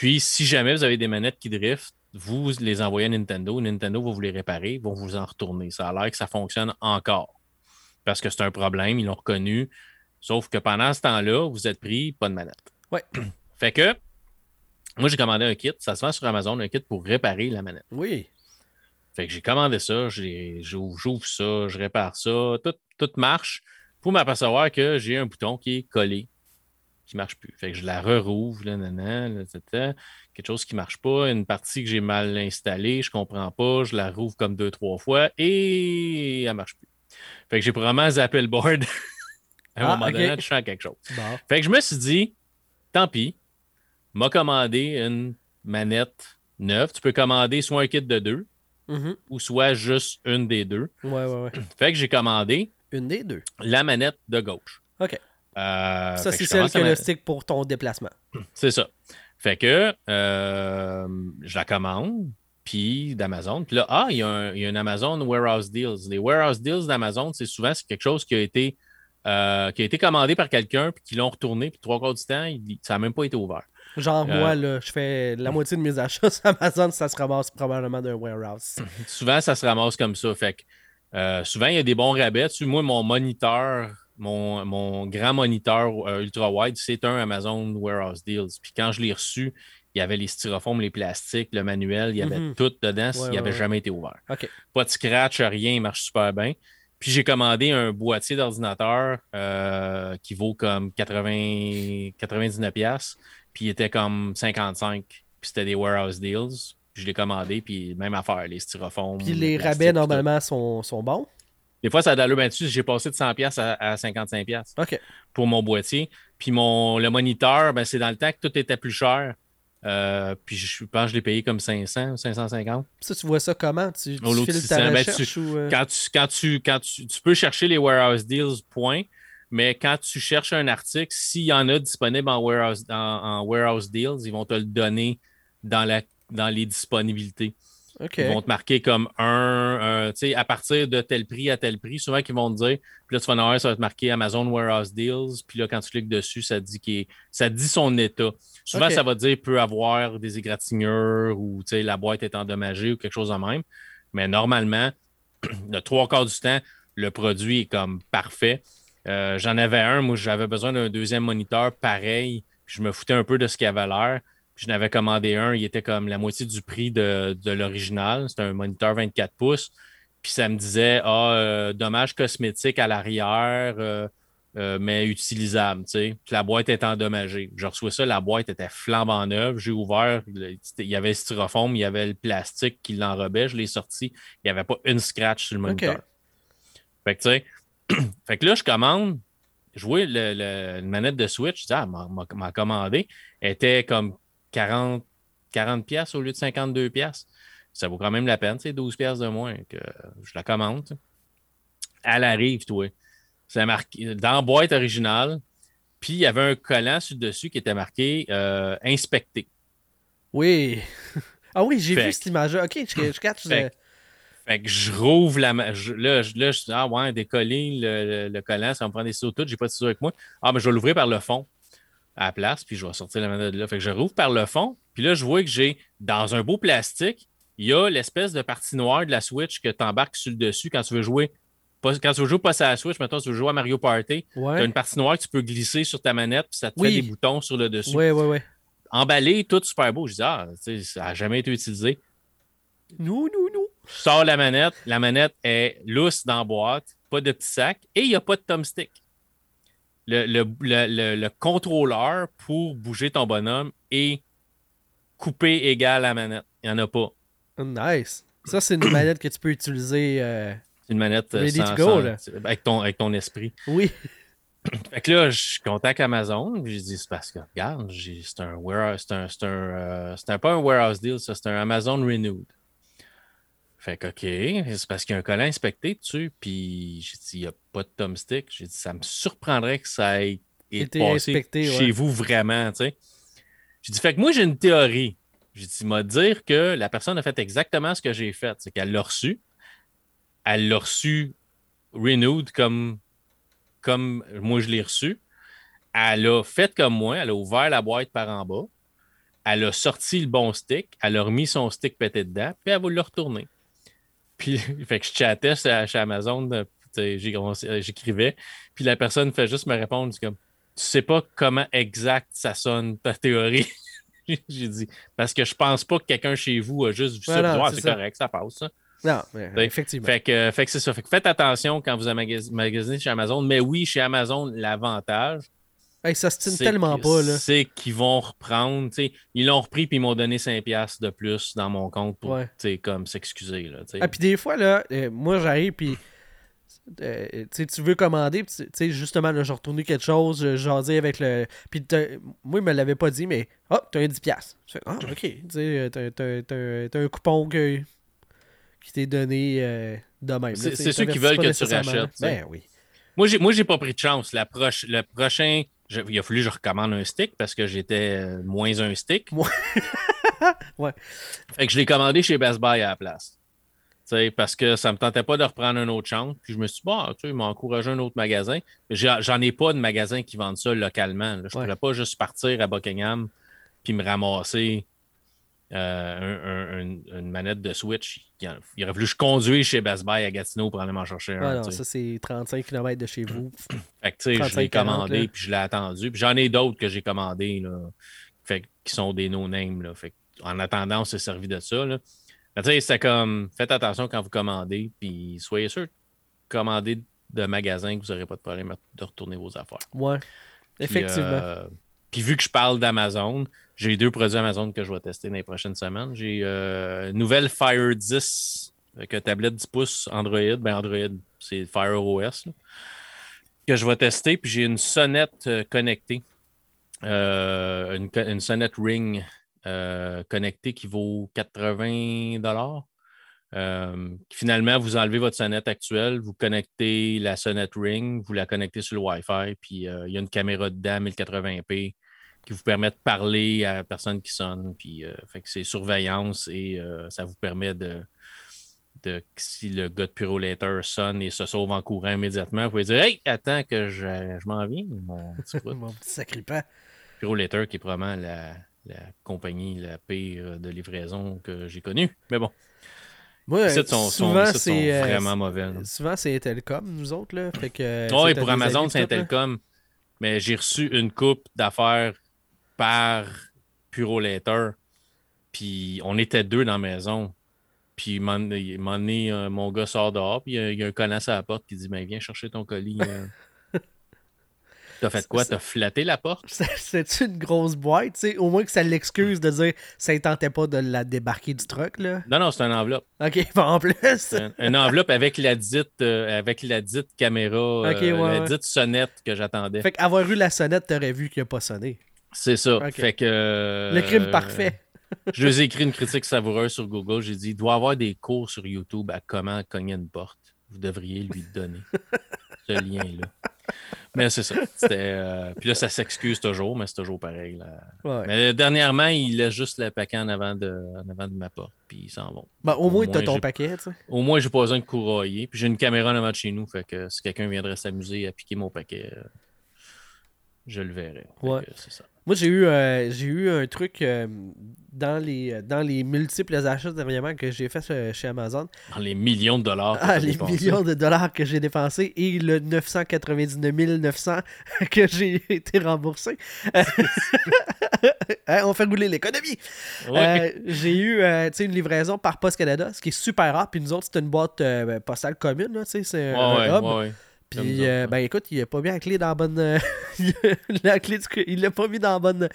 Puis, si jamais vous avez des manettes qui driftent, vous les envoyez à Nintendo. Nintendo va vous les réparer, vont vous en retourner. Ça a l'air que ça fonctionne encore. Parce que c'est un problème, ils l'ont reconnu. Sauf que pendant ce temps-là, vous êtes pris pas de manette. Ouais. Fait que, moi, j'ai commandé un kit. Ça se vend sur Amazon, un kit pour réparer la manette. Oui. Fait que j'ai commandé ça, j'ouvre ça, je répare ça, tout, tout marche pour m'apercevoir que j'ai un bouton qui est collé qui marche plus. Fait que je la re-rouvre, quelque chose qui marche pas, une partie que j'ai mal installée, je comprends pas, je la rouvre comme deux, trois fois et elle marche plus. Fait que j'ai probablement zappé le board. à un ah, moment donné, je sens quelque chose. Fait que je me suis dit, tant pis, m'a commandé une manette neuve. Tu peux commander soit un kit de deux mm-hmm. ou soit juste une des deux. Ouais, ouais, ouais. Fait que j'ai commandé une des deux. La manette de gauche. OK. Euh, ça, c'est celle qui a le stick pour ton déplacement. C'est ça. Fait que euh, je la commande, puis d'Amazon. Puis là, ah, il y, a un, Amazon Warehouse Deals. Les Warehouse Deals d'Amazon, c'est souvent quelque chose qui a été, euh, qui a été commandé par quelqu'un, puis qui l'ont retourné, puis trois quarts du temps, ça n'a même pas été ouvert. Genre, moi, là, je fais la moitié de mes achats sur Amazon, ça se ramasse probablement d'un warehouse. souvent, ça se ramasse comme ça. Fait que souvent, il y a des bons rabais. Moi, mon moniteur mon, grand moniteur euh, ultra-wide, c'est un Amazon Warehouse Deals. Puis quand je l'ai reçu, il y avait les styrofoams, les plastiques, le manuel, il y avait mhm. tout dedans. il n'avait jamais été ouvert. Pas de scratch, rien, il marche super bien. Puis j'ai commandé un boîtier d'ordinateur euh, qui vaut comme 80, 99$. Puis il était comme 55$. Puis c'était des warehouse deals. je l'ai commandé, puis même affaire, les styrofoams. Puis les, rabais, normalement, sont, sont bons? Des fois, ça a d'allure. Ben, j'ai passé de 100$ à, 55$ OK. pour mon boîtier. Puis mon, le moniteur, ben, c'est dans le temps que tout était plus cher. Euh, puis je pense que je l'ai payé comme 500 ou 550. Ça, tu vois ça comment? Tu, tu files ta ben, ou... Euh? quand, tu, quand, tu, quand tu, tu peux chercher les warehouse deals, point. Mais quand tu cherches un article, s'il y en a disponible en warehouse, en warehouse deals, ils vont te le donner dans, la, dans les disponibilités. Ils vont te marquer comme un, tu sais, à partir de tel prix à tel prix. Souvent, ils vont te dire, puis là, tu vas en avoir, ça va te marquer Amazon Warehouse Deals. Puis là, quand tu cliques dessus, ça dit, ça dit son état. Souvent, ça va dire peut avoir des égratignures ou tu sais, la boîte est endommagée ou quelque chose de même. Mais normalement, le trois quarts du temps, le produit est comme parfait. Euh, j'en avais un, moi, j'avais besoin d'un deuxième moniteur pareil. je me foutais un peu de ce qu'il avait l'air Je n'avais commandé un, il était comme la moitié du prix de, de l'original. C'était un moniteur 24 pouces. Puis ça me disait, ah, euh, dommage cosmétique à l'arrière, euh, euh, mais utilisable, tu sais. Puis la boîte est endommagée. Je reçois ça, la boîte était flambant neuve. J'ai ouvert, il y avait le styrofoam, il y avait le plastique qui l'enrobait. Je l'ai sorti. Il n'y avait pas une scratch sur le moniteur. Fait que, tu sais, fait que là, je commande. Je vois le, manette de Switch. Je dis, ah, m'a commandé. Elle était comme 40, 40 pièces au lieu de 52 pièces ça vaut quand même la peine, c'est 12 pièces de moins que je la commande. Elle arrive, toi. C'est marqué dans la boîte originale. Puis il y avait un collant sur dessus qui était marqué euh, inspecté. Oui. ah oui, j'ai vu cette image-là. Ok, je, je catch. Fait, fait, que je rouvre la. Je, là, je, là, je dis, ah ouais, décoller le, le, collant, ça va me prendre des sauts tout. J'ai pas de ciseaux avec moi. Ah, mais je vais l'ouvrir par le fond à la place, puis je vais sortir la manette de là. Fait que je rouvre par le fond, puis là, je vois que j'ai, dans un beau plastique, il y a l'espèce de partie noire de la Switch que tu embarques sur le dessus quand tu veux jouer. Quand tu veux jouer pas à la Switch, maintenant tu veux jouer à Mario Party, tu as une partie noire que tu peux glisser sur ta manette, puis ça te fait des boutons sur le dessus. Oui, oui, oui. Emballé, tout super beau. Je dis, ah, ça n'a jamais été utilisé. Non, non, non. Je sors la manette, la manette est lousse dans la boîte, pas de petit sac, et il n'y a pas de thumbstick. Le, le, le, le, contrôleur pour bouger ton bonhomme est coupé égal à la manette. Il n'y en a pas. Nice. Ça, c'est une manette que tu peux utiliser. Euh, c'est une manette euh, sans, Avec, ton, avec ton esprit. Oui. Fait que là, je contacte Amazon. J'ai dit, c'est parce que, regarde, c'est un warehouse, c'est un, c'est un, euh, c'est pas un warehouse deal, ça, c'est un Amazon Renewed. Fait que, OK, c'est parce qu'il y a un collant inspecté dessus. Puis j'ai dit, il n'y a pas de thumbstick. J'ai dit, ça me surprendrait que ça ait été inspecté, chez vous vraiment, tu sais. J'ai dit, fait que moi, j'ai une théorie. J'ai dit, m'a dire que la personne a fait exactement ce que j'ai fait. C'est qu'elle l'a reçu. Elle l'a reçu renewed comme, comme moi je l'ai reçu. Elle a fait comme moi. Elle a ouvert la boîte par en bas. Elle a sorti le bon stick. Elle a remis son stick pété dedans. Puis elle va le retourner. Puis, fait que je chattais chez, Amazon. J'écrivais. Puis la personne fait juste me répondre. comme, tu sais pas comment exact ça sonne ta théorie. J'ai dit, parce que je pense pas que quelqu'un chez vous a juste vu ça. c'est correct, ça passe. Ça. Non, effectivement. Fait que, fait que c'est ça. Fait que faites attention quand vous magasinez chez Amazon. Mais oui, chez Amazon, l'avantage. Ça se tient tellement pas. C'est qu'ils vont reprendre. Ils l'ont repris puis ils m'ont donné 5$ de plus dans mon compte pour comme s'excuser. Ah, puis des fois, là, euh, moi j'arrive puis euh, tu veux commander, tu justement, là, j'ai retourné quelque chose, dit avec le. Puis moi, il me l'avait pas dit, mais oh, t'as un 10$. ah, ok. T'as un coupon qui t'est donné euh, de même. C'est ceux qui veulent que tu rachètes. Ben oui. Moi, j'ai, moi, j'ai pas pris de chance. La proche, le prochain, il a fallu que je recommande un stick parce que j'étais euh, moins un stick. ouais. Fait que je l'ai commandé chez Best Buy à la place parce que ça ne me tentait pas de reprendre un autre champ. Puis je me suis dit, bah, tu sais, il m'a encouragé un autre magasin. J'en ai pas de magasin qui vendent ça localement. Je ne pourrais pas juste partir à Buckingham puis me ramasser euh, une manette de Switch. Il, aurait que je conduise chez Best Buy à Gatineau pour aller m'en chercher un. ça, c'est 35 km de chez vous. fait que, tu sais, je l'ai commandé puis je l'ai attendu. Puis j'en ai d'autres que j'ai commandés, fait, qui sont des no-names. En attendant, on s'est servi de ça. Là c'est comme, faites attention quand vous commandez, puis soyez sûr de commander de magasins que vous n'aurez pas de problème de retourner vos affaires. Ouais, effectivement. Euh, puis vu que je parle d'Amazon, j'ai deux produits Amazon que je vais tester dans les prochaines semaines. J'ai euh, une nouvelle Fire 10 avec une tablette 10 pouces Android. Ben Android, c'est Fire OS. que je vais tester. Puis j'ai une sonnette euh, connectée. une, une, sonnette Ring euh, connecté qui vaut 80 dollars. Euh, finalement, vous enlevez votre sonnette actuelle, vous connectez la sonnette Ring, vous la connectez sur le Wi-Fi, puis euh, il y a une caméra dedans 1080p qui vous permet de parler à la personne qui sonne. Puis, fait que c'est surveillance et ça vous permet de, de, si le gars de Purolator sonne et se sauve en courant immédiatement, vous pouvez dire Hey, attends que je, je m'en viens, mon petit, mon petit sacripant. Purolator qui est probablement la, la compagnie la pire de livraison que j'ai connue. Mais bon. Moi, souvent, c'est euh, vraiment mauvais. Souvent, c'est Intelcom, nous autres. Là. Fait que, oui, pour Amazon, c'est Intelcom. Mais j'ai reçu une coupe d'affaires par Puro Later. Puis on était deux dans la maison. Puis, moment donné, euh, mon gars sort dehors, puis il y, a un connasse à la porte qui dit ben, Viens chercher ton colis. euh. T'as fait quoi? T'as flatté la porte? C'est une grosse boîte, tu sais? Au moins que ça l'excuse de dire ça ne tentait pas de la débarquer du truck, là. Non, non, c'est une enveloppe. Ok, en plus. Un- Une enveloppe avec la dite, euh, avec la dite caméra, euh, ouais, la ouais. dite sonnette que j'attendais. Fait qu'avoir eu la sonnette, t'aurais vu qu'il a pas sonné. C'est ça. Fait que. euh, Le crime parfait. Je lui ai écrit une critique savoureuse sur Google. J'ai dit il doit y avoir des cours sur YouTube à comment cogner une porte. Vous devriez lui donner ce lien-là. Mais c'est ça. Euh, Puis là, ça s'excuse toujours, mais c'est toujours pareil. là. Ouais. Mais dernièrement, il laisse juste le paquet en avant de, en avant de ma porte, puis ils s'en vont. Ben, au moins, t'as ton paquet, tu sais. Au moins, j'ai pas besoin de courailler. Puis j'ai une caméra en avant de chez nous, fait que si quelqu'un viendrait s'amuser à piquer mon paquet, euh, je le verrai. Ouais. ça. Moi, j'ai eu, euh, j'ai eu un truc euh, dans, les, dans les multiples achats dernièrement que j'ai fait euh, chez Amazon. Dans les millions de dollars. que Ah, les millions de dollars que j'ai dépensés et le 999 900 que j'ai été remboursé. Hein, on fait rouler l'économie. Ouais. Euh, j'ai eu euh, une livraison par Post Canada, ce qui est super rare. Puis nous autres, c'est une boîte euh, postale commune. C'est Ouais, un ouais, hub. Puis, euh, ben écoute, il a pas mis la clé dans la bonne. euh, la clé du- Il l'a pas mis dans la bonne.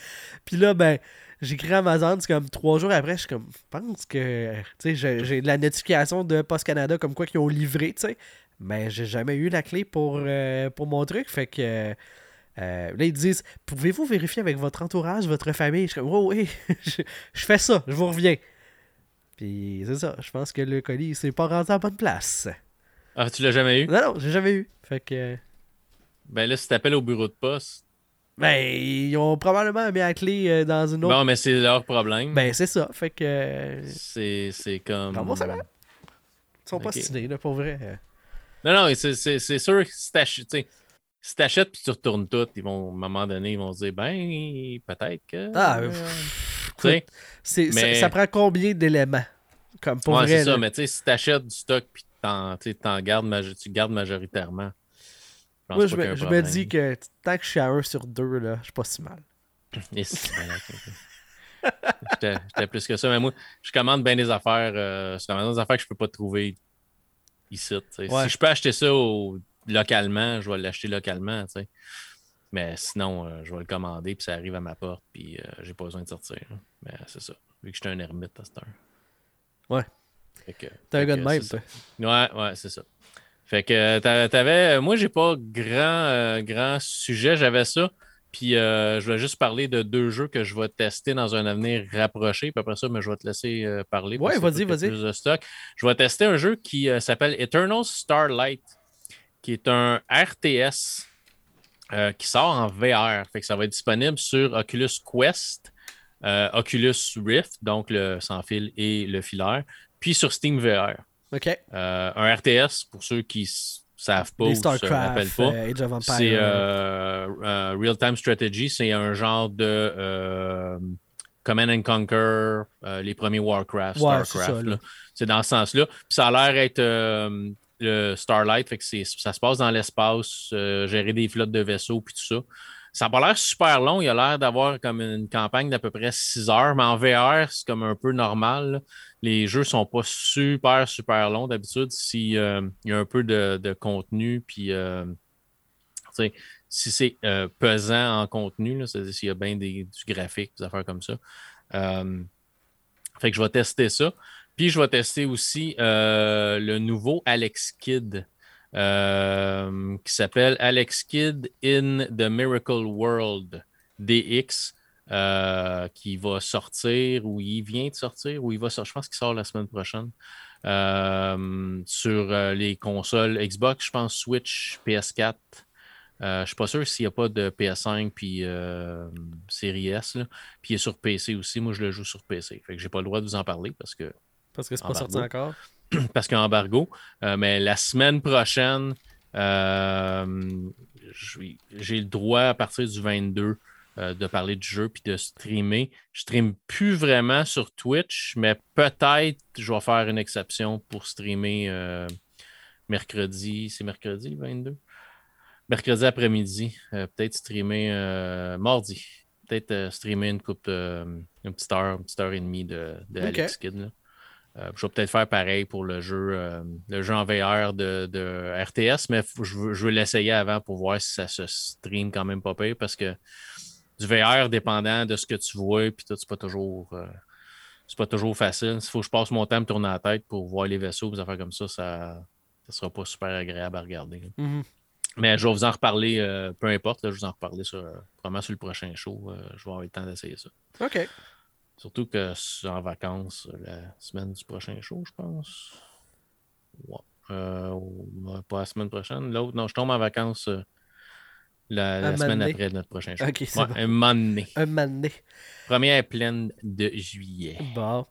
Puis là, ben, j'écris à Amazon, c'est comme trois jours après, je suis comme, je pense que. Tu sais, j'ai- la notification de Post Canada comme quoi qu'ils ont livré, tu sais. Mais j'ai jamais eu la clé pour, euh, pour mon truc. Fait que. euh, là, ils disent Pouvez-vous vérifier avec votre entourage, votre famille Je suis comme Oh, oui, je, je fais ça, je vous reviens. Puis c'est ça, je pense que le colis, il s'est pas rendu à la bonne place. Ah, tu l'as jamais eu? Non, non, j'ai jamais eu. Fait que. Ben là, si t'appelles au bureau de poste, Ben, ils ont probablement mis la clé euh, dans une autre. bon, mais c'est leur problème. Ben, c'est ça. Fait que. euh, c'est, c'est comme. Remboursement. Ils sont pas stylés, là, pour vrai. euh. Non, non, c'est, c'est, c'est sûr que si t'achètes, tu sais, si t'achètes puis tu retournes tout, ils vont, à un moment donné, ils vont se dire, ben, peut-être que. Ah, euh, pff, tu sais, C'est- ça- mais- ça, prend combien d'éléments? Comme pour ouais, vrai. c'est ça, mais tu sais, si t'achètes du stock puis t'en, gardes, tu gardes majoritairement. pense Moi, je me, je dis que tant que je suis à 1 sur 2, là, je suis pas si mal. Et. J'étais plus que ça, mais moi, je commande bien des affaires. Euh, je commande des affaires que je peux pas trouver ici. Ouais. Si je peux acheter ça au- localement, je vais l'acheter localement. Mais sinon, euh, je vais le commander, puis ça arrive à ma porte, puis euh, j'ai pas besoin de sortir. Mais c'est ça. Vu que j'étais un ermite à cette heure. Ouais. T'es un gars de même, toi. ça. Ouais, ouais, c'est ça. Fait que t'a- t'avais. Moi, j'ai pas grand, euh, grand sujet. J'avais ça. Puis euh, je vais juste parler de deux jeux que je vais tester dans un avenir rapproché. Puis après ça, mais je vais te laisser euh, parler. Ouais, vas-y, vas-y. plus de stock. Je vais tester un jeu qui s'appelle Eternal Starlight, qui est un RTS qui sort en VR. Fait que ça va être disponible sur Oculus Quest, Oculus Rift, donc le sans fil et le filaire, puis sur Steam VR. Ok. Euh, un RTS, pour ceux qui ne savent pas ou se rappellent pas, euh, Age of Empires. c'est euh, Real Time Strategy. C'est un genre de Command and Conquer, les premiers Warcraft, Ouais, Starcraft. C'est dans ce sens-là. Puis ça a l'air être le Starlight, fait que ça se passe dans l'espace, gérer des flottes de vaisseaux, puis tout ça. Ça n'a pas l'air super long. Il a l'air d'avoir comme une campagne d'à peu près 6 heures, mais en VR, c'est comme un peu normal. Les jeux sont pas super, super longs d'habitude. S'il y a un peu de, de contenu, puis euh, si c'est euh, pesant en contenu, c'est-à-dire s'il y a bien des, du graphique, des affaires comme ça. Euh, fait que je vais tester ça. Puis je vais tester aussi euh, le nouveau Alex Kidd euh, qui s'appelle Alex Kidd in the Miracle World DX. Euh, qui va sortir ou il vient de sortir ou il va sortir, je pense qu'il sort la semaine prochaine euh, sur euh, les consoles Xbox, je pense Switch, PS4. Euh, je ne suis pas sûr s'il n'y a pas de PS5 puis euh, Series S. là. Puis il est sur PC aussi. Moi, je le joue sur PC. Fait que j'ai pas le droit de vous en parler parce que Parce que c'est pas sorti encore? parce qu'il y a embargo. Euh, mais la semaine prochaine, j'ai le droit à partir du 22 euh, de parler du jeu puis de streamer. Je stream plus vraiment sur Twitch, mais peut-être je vais faire une exception pour streamer euh, mercredi. C'est mercredi le 22? Mercredi après-midi. Euh, peut-être streamer mardi. peut-être streamer une coupe, une petite heure, une petite heure et demie de, de Alex Kidd. Là. je vais peut-être faire pareil pour le jeu, le jeu en VR de, de RTS, mais je veux, je veux l'essayer avant pour voir si ça se stream quand même pas pire parce que du VR, dépendant de ce que tu vois, puis tout, c'est pas toujours. c'est pas toujours facile. Il faut que je passe mon temps à me tourner la tête pour voir les vaisseaux, des affaires comme ça, ça ne sera pas super agréable à regarder. Mm-hmm. Mais je vais vous en reparler, euh, peu importe, je vais vous en reparler sur, vraiment sur le prochain show. Euh, je vais avoir le temps d'essayer ça. OK. Surtout que c'est en vacances la semaine du prochain show, je pense. Ouais. Euh, pas la semaine prochaine. L'autre, non, je tombe en vacances la, semaine après notre prochain show. Un donné. Un. Première pleine de juillet. Bon.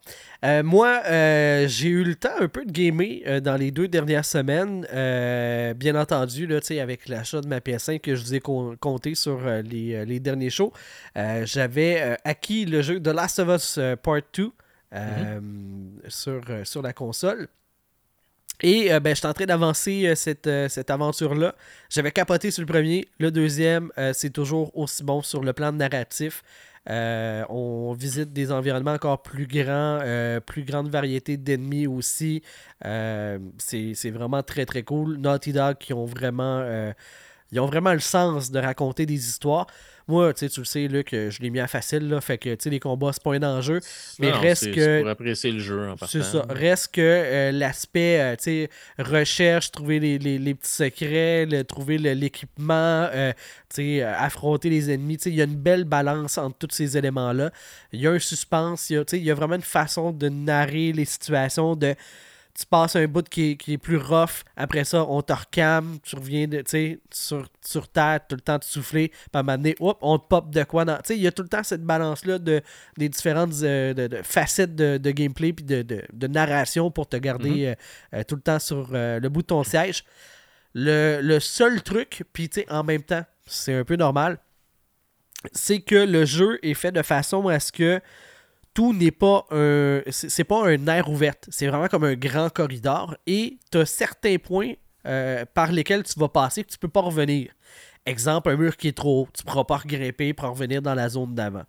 Euh, moi, euh, j'ai eu le temps un peu de gamer euh, dans les deux dernières semaines. bien entendu, là, avec l'achat de ma PS5 que je vous ai compté sur les, les, derniers shows, j'avais acquis le jeu The Last of Us Part 2 mm-hmm. sur, sur la console. Et ben, je suis en train d'avancer cette, cette aventure-là. J'avais capoté sur le premier. Le deuxième, c'est toujours aussi bon sur le plan narratif. Euh, on visite des environnements encore plus grands, euh, plus grande variété d'ennemis aussi. Euh, c'est vraiment très très cool. Naughty Dog qui ont vraiment, ils ont vraiment le sens de raconter des histoires. Moi, tu le sais, Luc, je l'ai mis à facile, là, fait que les combats, c'est pas un enjeu. Mais reste que. pour apprécier le jeu en C'est ça. Reste que euh, l'aspect, euh, tu sais, recherche, trouver les, petits secrets, trouver l'équipement, euh, tu sais, affronter les ennemis. Tu sais, il y a une belle balance entre tous ces éléments-là. Il y a un suspense, il y a vraiment une façon de narrer les situations, de tu passes un bout qui est, plus rough. Après ça, on te recame, tu reviens de, sur, sur terre, tout le temps de souffler. Puis à un moment donné, on te pop de quoi dans. Il y a tout le temps cette balance-là de, des différentes euh, facettes de, gameplay puis de, narration pour te garder mm-hmm. euh, euh, tout le temps sur le bout de ton siège. Le, le seul truc, puis en même temps, c'est un peu normal, c'est que le jeu est fait de façon à ce que tout n'est pas un. C'est pas un air ouvert. C'est vraiment comme un grand corridor. Et tu as certains points euh, par lesquels tu vas passer que tu peux pas revenir. Exemple, un mur qui est trop haut. Tu ne pourras pas grimper pour revenir dans la zone d'avant.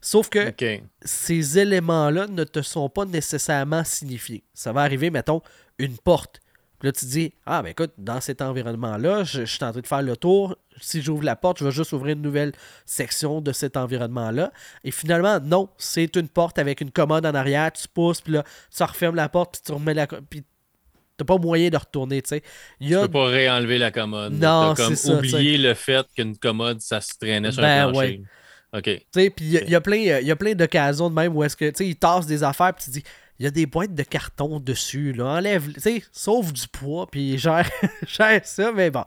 Sauf que ces éléments-là ne te sont pas nécessairement signifiés. Ça va arriver, mettons, une porte. Puis là, tu te dis, ah, ben écoute, dans cet environnement-là, je, suis en train de faire le tour. Si j'ouvre la porte, je vais juste ouvrir une nouvelle section de cet environnement-là. Et finalement, non, c'est une porte avec une commode en arrière. Tu pousses, puis là, tu refermes la porte, puis tu remets la. Puis t'as pas moyen de retourner, tu sais. Tu peux pas réenlever la commode. Non, c'est ça. oublier le fait qu'une commode, ça se traînait sur ben, un plancher. OK. Tu sais, puis il y, a plein, y a plein d'occasions de même où est-ce que, tu sais, ils tassent des affaires, puis tu dis il y a des boîtes de carton dessus. Là. Enlève, tu sais, sauve du poids, puis gère, ça. Mais bon,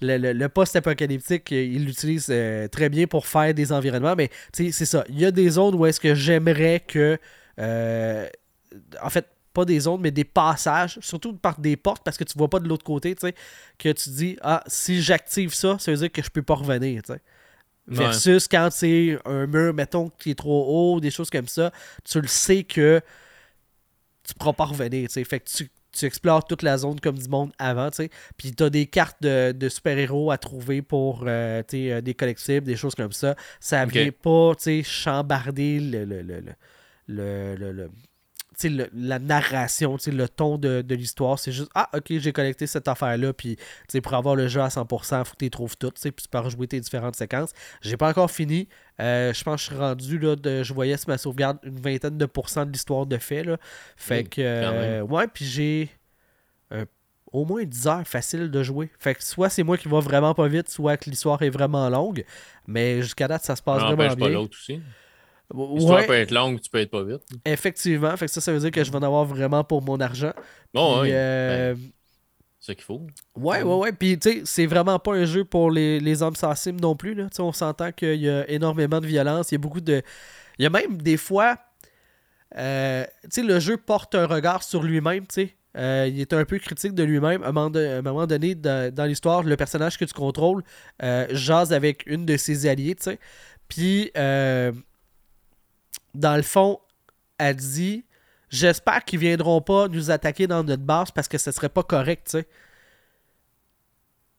le, le, post-apocalyptique, il l'utilise euh, très bien pour faire des environnements. Mais tu sais, c'est ça. Il y a des zones où est-ce que j'aimerais que. Euh, en fait, pas des zones, mais des passages, surtout par des portes, parce que tu vois pas de l'autre côté, tu sais, que tu dis, ah, si j'active ça, ça veut dire que je peux pas revenir, tu sais. Versus quand c'est un mur, mettons, qui est trop haut, des choses comme ça, tu le sais que tu pourras pas revenir. Fait que tu, explores toute la zone comme du monde avant. T'sais. Puis tu as des cartes de, super-héros à trouver pour euh, euh, des collectibles, des choses comme ça. Ça vient pas chambarder le, le, le, le la narration, le ton de, l'histoire, c'est juste Ah, ok, j'ai collecté cette affaire-là, puis pour avoir le jeu à 100%, il faut que tu trouves toutes, puis tu peux rejouer tes différentes séquences. J'ai pas encore fini. Euh, je pense que je suis rendu, là, de, je voyais sur ma sauvegarde une vingtaine de pourcents de l'histoire de fait. Là. Fait que, euh, ouais, puis j'ai euh, au moins 10 heures facile de jouer. Fait que soit c'est moi qui va vraiment pas vite, soit que l'histoire est vraiment longue. Mais jusqu'à date, ça se passe vraiment bien. pas l'autre aussi. L'histoire peut être longue, tu peux être pas vite. Effectivement. Fait que ça, ça veut dire que je vais en avoir vraiment pour mon argent. Bon, oui. Euh, ben, c'est ce qu'il faut. Ouais, ouais, ouais. Puis, tu sais, c'est vraiment pas un jeu pour les, les hommes sensibles non plus. Là. On s'entend qu'il y a énormément de violence. Il y a beaucoup de. Il y a même des fois. Euh, tu sais, le jeu porte un regard sur lui-même, tu sais. Euh, il est un peu critique de lui-même. À un moment, donné, dans, l'histoire, le personnage que tu contrôles jase avec une de ses alliés, tu sais. Puis, dans le fond, a dit J'espère qu'ils viendront pas nous attaquer dans notre base parce que ce serait pas correct, tu sais.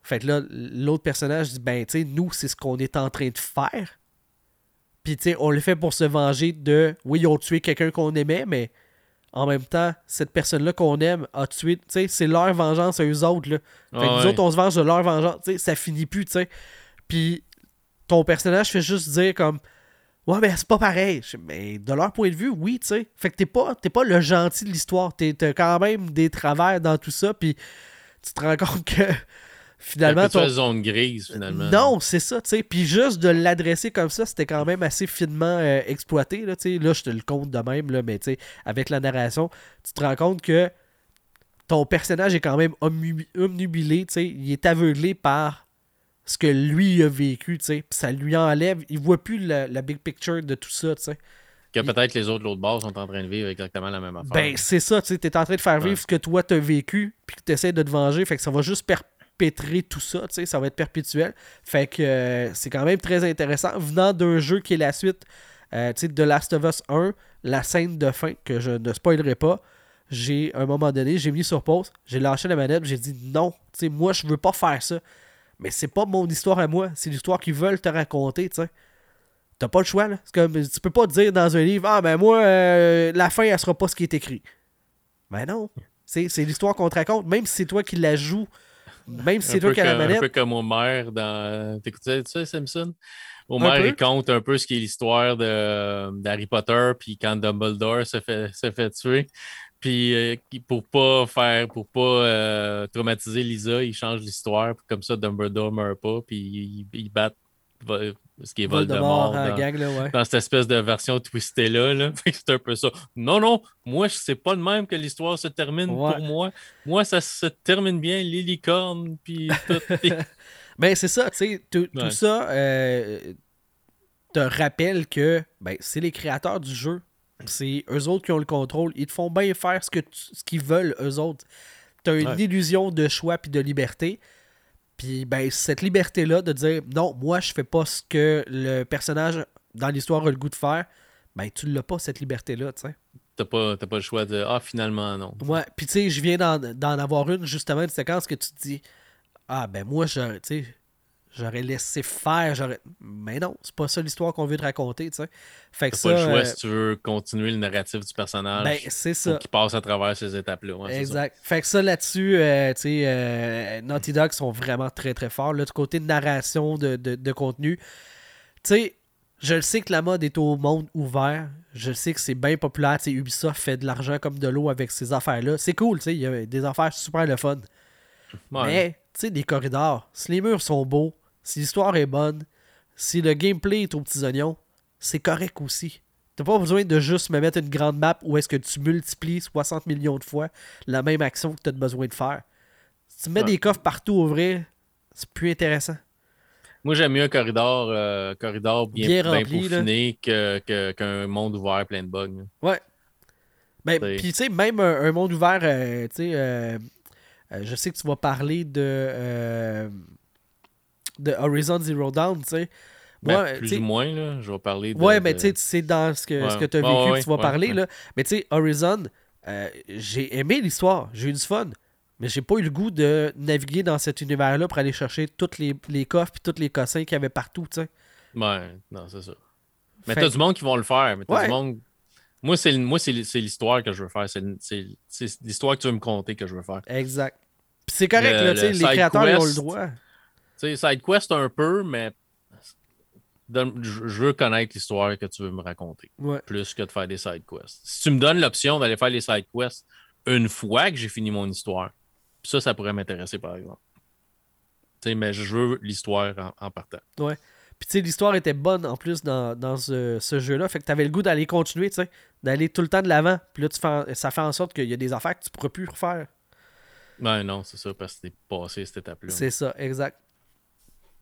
Fait que là, l'autre personnage dit Ben, tu sais, nous, c'est ce qu'on est en train de faire. Puis, tu sais, on le fait pour se venger de. Oui, ils ont tué quelqu'un qu'on aimait, mais en même temps, cette personne-là qu'on aime a tué. Tu sais, c'est leur vengeance à eux autres, là. Fait que Ah nous autres, on se venge de leur vengeance. Tu sais, ça finit plus, tu sais. Puis, ton personnage fait juste dire comme. Ouais, mais c'est pas pareil. Mais de leur point de vue, oui, tu sais. Fait que t'es pas, t'es pas le gentil de l'histoire. T'es- T'as quand même des travers dans tout ça. Puis, tu te rends compte que. Finalement, ton, zone grise, finalement. non, c'est ça, tu sais. Puis juste de l'adresser comme ça, c'était quand même assez finement euh, exploité, là, tu sais. Là, je te le compte de même, là, mais tu sais, avec la narration, tu te rends compte que ton personnage est quand même omnu- omnubilé, tu sais. Il est aveuglé par ce que lui a vécu, tu sais. Ça lui enlève, il voit plus la, la big picture de tout ça, tu sais. Que peut-être les autres, l'autre bord, sont en train de vivre exactement la même affaire. Ben, c'est ça, tu sais, t'es en train de faire vivre Ouais. ce que toi t'as vécu, puis que t'essaies de te venger, fait que ça va juste perpétrer tout ça, tu sais, ça va être perpétuel. Fait que euh, c'est quand même très intéressant. Venant d'un jeu qui est la suite, euh, tu sais, de Last of Us 1, la scène de fin, que je ne spoilerai pas, j'ai, à un moment donné, j'ai mis sur pause, j'ai lâché la manette, j'ai dit non, tu sais, moi, je veux pas faire ça. Mais c'est pas mon histoire à moi, c'est l'histoire qu'ils veulent te raconter, tu sais. T'as pas le choix, là. C'est comme, tu peux pas dire dans un livre, ah ben moi, euh, la fin, elle sera pas ce qui est écrit. Ben non. C'est, c'est l'histoire qu'on te raconte, même si c'est toi qui la joues, même si c'est toi qui as la comme, un manette. peu comme Homer dans. T'écoutais ça, Simpson? Homer, il compte un peu ce qui est l'histoire de, d'Harry Potter, puis quand Dumbledore se fait, se fait tuer. Puis euh, pour pas faire, pour pas euh, traumatiser Lisa, il change l'histoire. Comme ça, Dumbledore meurt pas, puis il, il bat Vo- ce qui est Voldemort dans- là, ouais. dans cette espèce de version twistée là. là. C'est un peu ça. Non, non, moi, c'est pas de même que l'histoire se termine Ouais. pour moi. Moi, ça se termine bien, les licornes, puis tout. Ben, c'est ça, tu sais, tout, ça euh, te rappelle que ben, c'est les créateurs du jeu. C'est eux autres qui ont le contrôle. Ils te font bien faire ce que tu- ce qu'ils veulent, eux autres. T'as une Ouais. illusion de choix puis de liberté. Puis, ben, cette liberté-là de dire non, moi, je fais pas ce que le personnage dans l'histoire a le goût de faire, ben, tu l'as pas, cette liberté-là, tu sais. T'as pas, t'as pas le choix de Ah, finalement, non. Ouais, puis tu sais, je viens d'en d'en avoir une, justement, une séquence que tu te dis Ah, ben moi, tu sais, j'aurais laissé faire, j'aurais. Mais non, c'est pas ça l'histoire qu'on veut te raconter, tu sais. Fait que ça. pas le choix euh, si tu veux continuer le narratif du personnage. ben, c'est ça. qu'il passe à travers ces étapes-là. Ouais, exact. Fait que ça là-dessus, euh, tu sais, euh, Naughty Dog sont vraiment très très forts. Là, du côté de narration, de, de, de contenu. Tu sais, je le sais que la mode est au monde ouvert. Je le sais que c'est bien populaire. Tu sais, Ubisoft fait de l'argent comme de l'eau avec ces affaires-là. C'est cool, tu sais. Il y a des affaires super le fun. Ouais. Mais, tu sais, des corridors, si les murs sont beaux, si l'histoire est bonne, si le gameplay est aux petits oignons, c'est correct aussi. T'as pas besoin de juste me mettre une grande map où est-ce que tu multiplies 60 millions de fois la même action que tu as besoin de faire. Si tu mets Ouais. des coffres partout au vrai, c'est plus intéressant. Moi, j'aime mieux un corridor, euh, corridor bien, Bien rempli, peaufiné que- qu'un monde ouvert plein de bugs. là. Ouais. Ben, puis tu sais, même un, un monde ouvert, euh, tu sais, euh, euh, je sais que tu vas parler de, de Horizon Zero Dawn, tu sais. Ben, Moi, plus ou moins, là, je vais parler de. Ouais, mais de- tu sais, c'est dans ce que, Ouais. ce que tu as vécu ouais, que tu vas ouais, parler. Là. Mais tu sais, Horizon, euh, j'ai aimé l'histoire, j'ai eu du fun. Mais j'ai pas eu le goût de naviguer dans cet univers-là pour aller chercher tous les, les coffres et tous les cossins qu'il y avait partout, tu sais. Ouais, non, c'est ça. Mais t'as du monde qui vont le faire. Mais t'as du monde. Moi, c'est moi, c'est c'est l'histoire que je veux faire. C'est l'histoire que tu veux me conter que je veux faire. Exact. Puis c'est correct, Le- là, tu sais, le les créateurs ils ont le droit. Tu sais, SideQuest un peu, mais je veux connaître l'histoire que tu veux me raconter, Ouais. plus que de faire des side quests. Si tu me donnes l'option d'aller faire les side quests une fois que j'ai fini mon histoire, ça, ça pourrait m'intéresser, par exemple. Tu sais, mais je veux l'histoire en, en partant. Puis tu sais, l'histoire était bonne en plus dans, dans ce, ce jeu-là. Fait que t'avais le goût d'aller continuer, tu sais, d'aller tout le temps de l'avant. Puis là, tu fais, ça fait en sorte qu'il y a des affaires que tu pourras plus refaire. Ben non, c'est ça, parce que t'es passé cette étape-là. C'est ça, exact.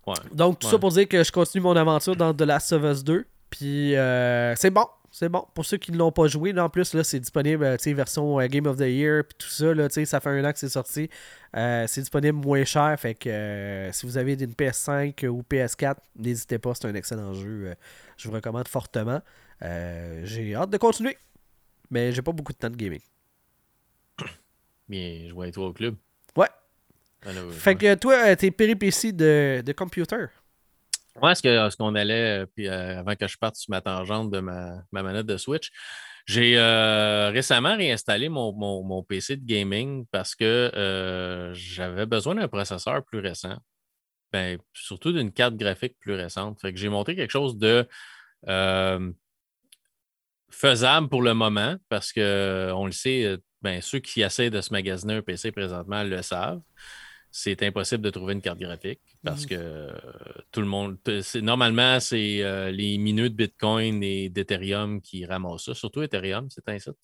Ouais. Donc, tout Ouais. ça pour dire que je continue mon aventure dans The Last of Us 2. Puis, euh, c'est bon. C'est bon. Pour ceux qui ne l'ont pas joué, là, en plus, là, c'est disponible, euh, tu sais, version euh, Game of the Year, puis tout ça, là, tu sais, ça fait un an que c'est sorti. Euh, c'est disponible moins cher, fait que si vous avez une PS5 ou PS4, n'hésitez pas, c'est un excellent jeu. je vous recommande fortement. J'ai hâte de continuer, mais j'ai pas beaucoup de temps de gaming. Bien, je vois être toi au club. Ouais. Là, Fait ouais. que toi, euh, tes péripéties de, de computer? Moi, est-ce qu'on allait, puis avant que je parte sur ma tangente de ma, ma manette de Switch, j'ai récemment réinstallé mon, mon, PC de gaming parce que j'avais besoin d'un processeur plus récent. Ben, surtout d'une carte graphique plus récente. Fait que j'ai monté quelque chose de faisable pour le moment parce qu'on le sait, ben, ceux qui essaient de se magasiner un PC présentement le savent. C'est impossible de trouver une carte graphique parce mmh. que tout le monde. Normalement, c'est euh, les minutes Bitcoin et d'Ethereum qui ramassent ça, surtout Ethereum, c'est un site.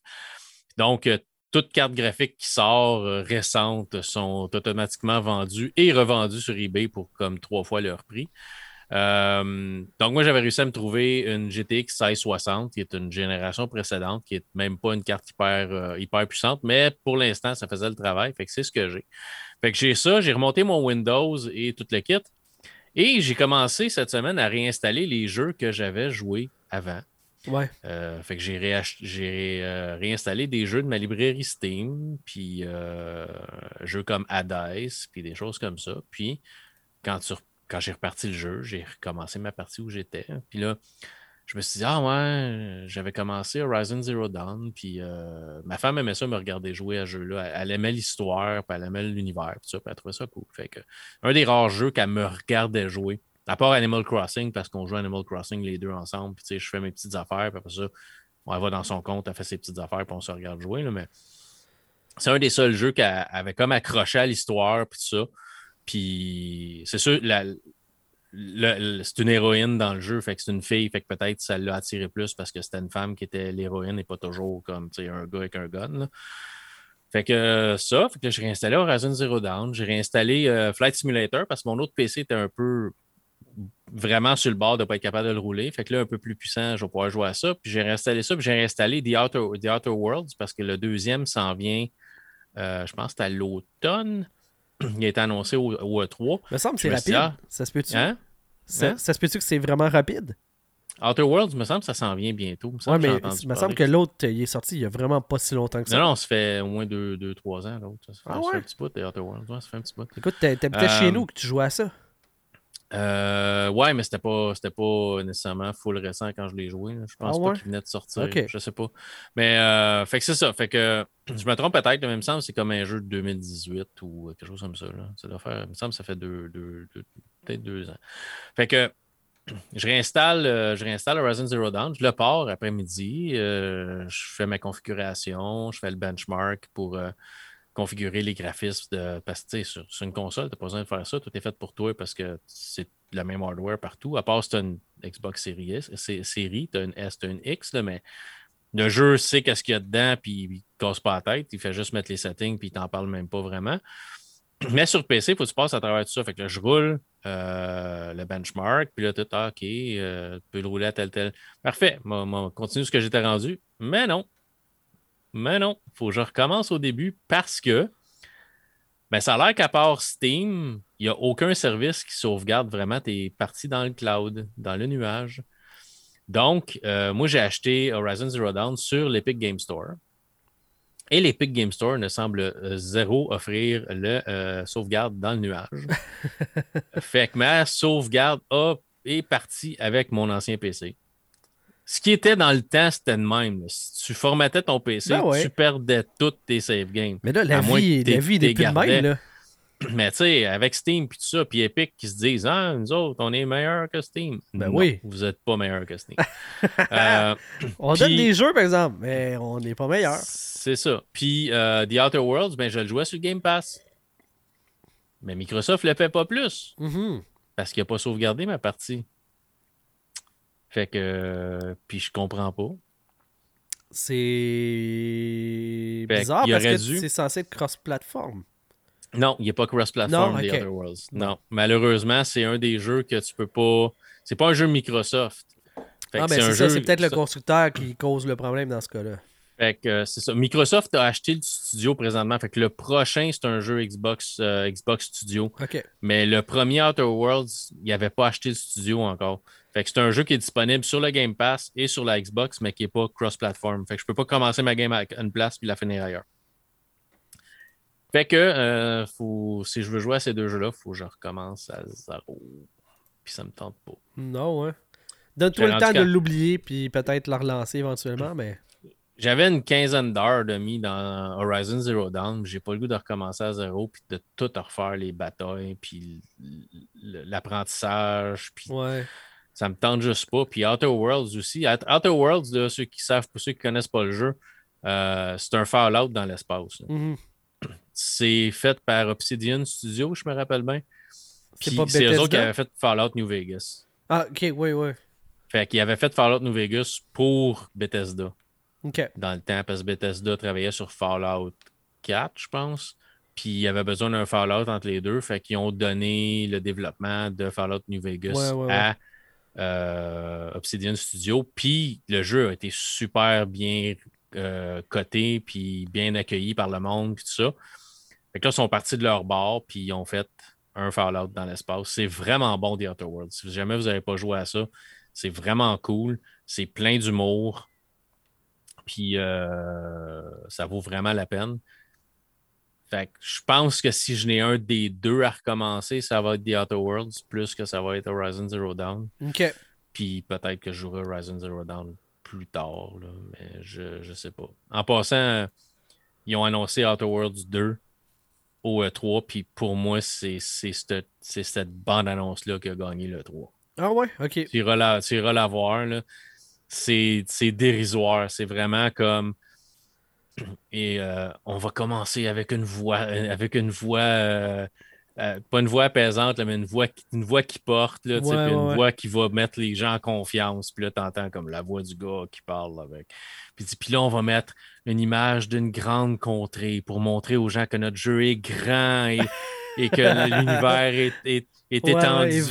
Donc, euh, toute carte graphique qui sort euh, récente sont automatiquement vendues et revendues sur eBay pour comme trois fois leur prix. Euh, donc, moi, j'avais réussi à me trouver une GTX 1660, qui est une génération précédente, qui n'est même pas une carte hyper, euh, hyper puissante, mais pour l'instant, ça faisait le travail. Fait que c'est ce que j'ai. Fait que j'ai ça, j'ai remonté mon Windows et tout le kit. Et j'ai commencé cette semaine à réinstaller les jeux que j'avais joués avant. Ouais. Euh, fait que j'ai, réinstallé des jeux de ma librairie Steam, puis jeux comme Hades, puis des choses comme ça. Puis quand tu quand j'ai reparti le jeu, j'ai recommencé ma partie où j'étais. Puis là, je me suis dit, ah ouais, j'avais commencé Horizon Zero Dawn, puis euh, ma femme aimait ça me regarder jouer à ce jeu-là. Elle, aimait l'histoire, puis elle aimait l'univers, puis ça, puis elle trouvait ça cool. Fait que, un des rares jeux qu'elle me regardait jouer, à part Animal Crossing, parce qu'on joue Animal Crossing les deux ensemble, puis tu sais, je fais mes petites affaires, puis après ça, elle va dans son compte, elle fait ses petites affaires, puis on se regarde jouer, mais c'est un des seuls jeux qu'elle avait comme accroché à l'histoire, puis tout ça. Puis c'est sûr, c'est une héroïne dans le jeu, fait que c'est une fille, fait que peut-être ça l'a attiré plus parce que c'était une femme qui était l'héroïne et pas toujours comme un gars avec un gun. Fait que ça, fait que j'ai réinstallé Horizon Zero Dawn, j'ai réinstallé euh, Flight Simulator parce que mon autre PC était un peu vraiment sur le bord de ne pas être capable de le rouler. Fait que là, un peu plus puissant, je vais pouvoir jouer à ça. Puis j'ai réinstallé ça, puis j'ai réinstallé The Outer, Worlds parce que le deuxième s'en vient, euh, je pense que à l'automne il a été annoncé au, E3. Il me semble que c'est rapide. Ah, ça se peut-tu? Hein? Ça, hein? ça, se peut-tu que c'est vraiment rapide? Outer Worlds, il me semble que ça s'en vient bientôt. Oui, mais il me semble que l'autre, il est sorti il n'y a vraiment pas si longtemps que ça. Non, non, ça fait au moins 2-3 ans, l'autre. Ça, fait, ah un petit bout, Outer Worlds. Ouais, ça fait un petit bout. Écoute, chez euh, nous que tu jouais à ça. Euh, ouais, mais c'était pas, pas nécessairement full récent quand je l'ai joué. Je pense ah pas qu'il venait de sortir. Je sais pas. Mais euh, fait que c'est ça. Fait que je me trompe peut-être, mais il me semble que c'est comme un jeu de 2018 ou quelque chose comme ça. Là. Ça doit faire, il me semble que ça fait deux, deux, peut-être deux ans. Fait que je réinstalle, euh, je réinstalle Horizon Zero Dawn, je le pars après-midi, euh, je fais ma configuration, je fais le benchmark pour configurer les graphismes de. Parce que sur, sur une console, tu n'as pas besoin de faire ça. Tout est fait pour toi parce que c'est le même hardware partout. À part si tu as une Xbox Series S, série, tu as une S, tu as une X, mais le jeu sait qu'est-ce qu'il y a dedans, puis il ne casse pas la tête. Il fait juste mettre les settings, puis il t'en parle même pas vraiment. Mais sur PC, il faut que tu passes à travers tout ça. Fait que je roule euh, le benchmark, puis là, tout, ah, OK, euh, tu peux le rouler à tel, tel. Parfait, on continue ce que j'étais rendu. Mais non, mais non, il faut que je recommence au début parce que ben, ça a l'air qu'à part Steam, il n'y a aucun service qui sauvegarde vraiment tes parties dans le cloud, dans le nuage. Donc, euh, moi, j'ai acheté Horizon Zero Dawn sur l'Epic Game Store. Et l'Epic Game Store ne semble euh, zéro offrir le euh, sauvegarde dans le nuage. fait que ma sauvegarde est partie avec mon ancien PC. Ce qui était dans le temps, c'était le même. Si tu formatais ton PC, ben tu perdais toutes tes save games. Mais là, la vie, la vie n'est plus le même. Là. Mais tu sais, avec Steam et tout ça, puis Epic qui se disent Ah, nous autres, on est meilleurs que Steam. Ben oui. Vous n'êtes pas meilleurs que Steam. euh, on donne des jeux, par exemple, mais on n'est pas meilleurs. C'est ça. Puis euh, The Outer Worlds, ben, je le jouais sur Game Pass. Mais Microsoft ne le fait pas plus. Mm-hmm. Parce qu'il n'a pas sauvegardé ma partie. Fait que. Puis je comprends pas. C'est bizarre parce que c'est censé être cross-platform. Non, il n'est pas cross-platform, The Other Worlds. Non. Malheureusement, c'est un des jeux que tu peux pas. C'est pas un jeu Microsoft. ah, ben c'est ça, c'est peut-être le constructeur qui cause le problème dans ce cas-là. Fait que c'est ça. Microsoft a acheté le studio présentement. Fait que le prochain, c'est un jeu Xbox, euh, Xbox Studio. Mais le premier Outer Worlds, il n'avait pas acheté le studio encore. Fait que c'est un jeu qui est disponible sur le Game Pass et sur la Xbox, mais qui n'est pas cross-platform. Fait que je peux pas commencer ma game à une place puis la finir ailleurs. Fait que euh, faut, si je veux jouer à ces deux jeux-là, il faut que je recommence à zéro. puis ça me tente pas. Non, ouais. Donne-toi le temps de l'oublier, puis peut-être la relancer éventuellement, mais. J'avais une quinzaine d'heures de mis dans Horizon Zero Dawn. J'ai pas le goût de recommencer à zéro, puis de tout refaire les batailles, puis l'apprentissage, puis. Ouais. Ça me tente juste pas. Puis Outer Worlds aussi. Outer Worlds, ceux qui savent, pour ceux qui connaissent pas le jeu, euh, c'est un Fallout dans l'espace. Mm-hmm. C'est fait par Obsidian Studio, je me rappelle bien. C'est eux autres qui avaient fait Fallout New Vegas. Ah, ok, oui, oui. Fait qu'ils avaient fait Fallout New Vegas pour Bethesda. OK. Dans le temps, parce que Bethesda travaillait sur Fallout 4, je pense. Puis il y avait besoin d'un Fallout entre les deux. Fait qu'ils ont donné le développement de Fallout New Vegas à euh, Obsidian Studio. Puis le jeu a été super bien euh, coté, puis bien accueilli par le monde, puis tout ça. Fait que là, ils sont partis de leur bord, puis ils ont fait un Fallout dans l'espace. C'est vraiment bon, The Outer Worlds. Si jamais vous n'avez pas joué à ça, c'est vraiment cool. C'est plein d'humour. Puis euh, ça vaut vraiment la peine. Fait que je pense que si je n'ai un des deux à recommencer, ça va être The Outer Worlds plus que ça va être Horizon Zero Dawn. OK. Puis peut-être que je jouerai Horizon Zero Dawn plus tard, mais je ne sais pas. En passant, ils ont annoncé Outer Worlds 2 au E3, puis pour moi, c'est cette, cette bande-annonce-là qui a gagné le 3. Ah ouais, ok. Tu iras la, tu iras la voir, C'est dérisoire. C'est vraiment comme. Et euh, on va commencer avec une voix, avec une voix euh, euh, pas une voix apaisante, mais une voix, une voix qui porte, là, une voix qui va mettre les gens en confiance. Puis là, tu entends comme la voix du gars qui parle avec. Puis, puis là, on va mettre une image d'une grande contrée pour montrer aux gens que notre jeu est grand et, que l'univers est, est, étendu.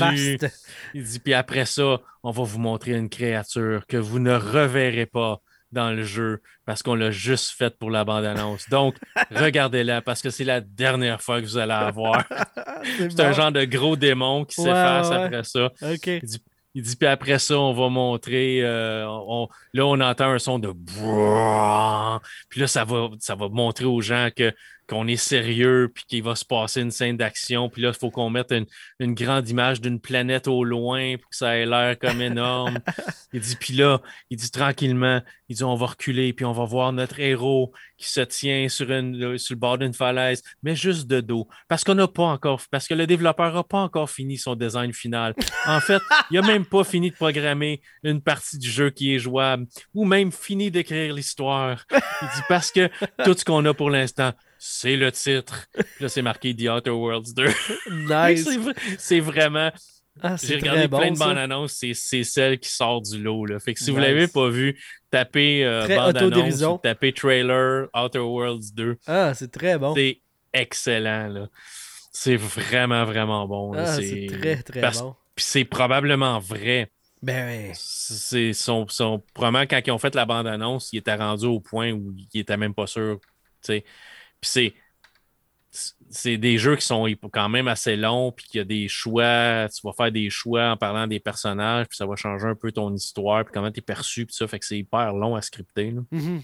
Il dit, puis après ça, on va vous montrer une créature que vous ne reverrez pas dans le jeu parce qu'on l'a juste fait pour la bande-annonce. Donc, regardez-la parce que c'est la dernière fois que vous allez la voir. c'est un genre de gros démon qui s'efface après ça. Il, dit, puis après ça, on va montrer. Euh, là, on entend un son de. Puis là, ça va, ça va montrer aux gens que qu'on est sérieux, puis qu'il va se passer une scène d'action. Puis là, il faut qu'on mette une, grande image d'une planète au loin pour que ça ait l'air comme énorme. il dit, puis là, il dit tranquillement, il dit, on va reculer, puis on va voir notre héros qui se tient sur, une, sur le bord d'une falaise, mais juste de dos. Parce qu'on n'a pas encore, parce que le développeur n'a pas encore fini son design final. En fait, il n'a même pas fini de programmer une partie du jeu qui est jouable, ou même fini d'écrire l'histoire. Il dit, parce que tout ce qu'on a pour l'instant, c'est le titre. là, c'est marqué The Outer Worlds 2. nice. c'est vraiment. Ah, J'ai regardé plein de bandes annonces, c'est celle qui sort du lot. Là. Fait que si vous ne l'avez pas vu, tapez euh, bande annonce, tapez trailer Outer Worlds 2. Ah, c'est très bon. C'est excellent. Là. C'est vraiment, vraiment bon. Ah, c'est très, très bon. Puis c'est probablement vrai. Ben C'est son, son, probablement quand ils ont fait la bande-annonce, il était rendu au point où il était même pas sûr. sais c'est c'est des jeux qui sont quand même assez longs, puis qu'il y a des choix, tu vas faire des choix en parlant des personnages, puis ça va changer un peu ton histoire, puis comment tu es perçu, puis ça, fait que c'est hyper long à scripter. Mm-hmm.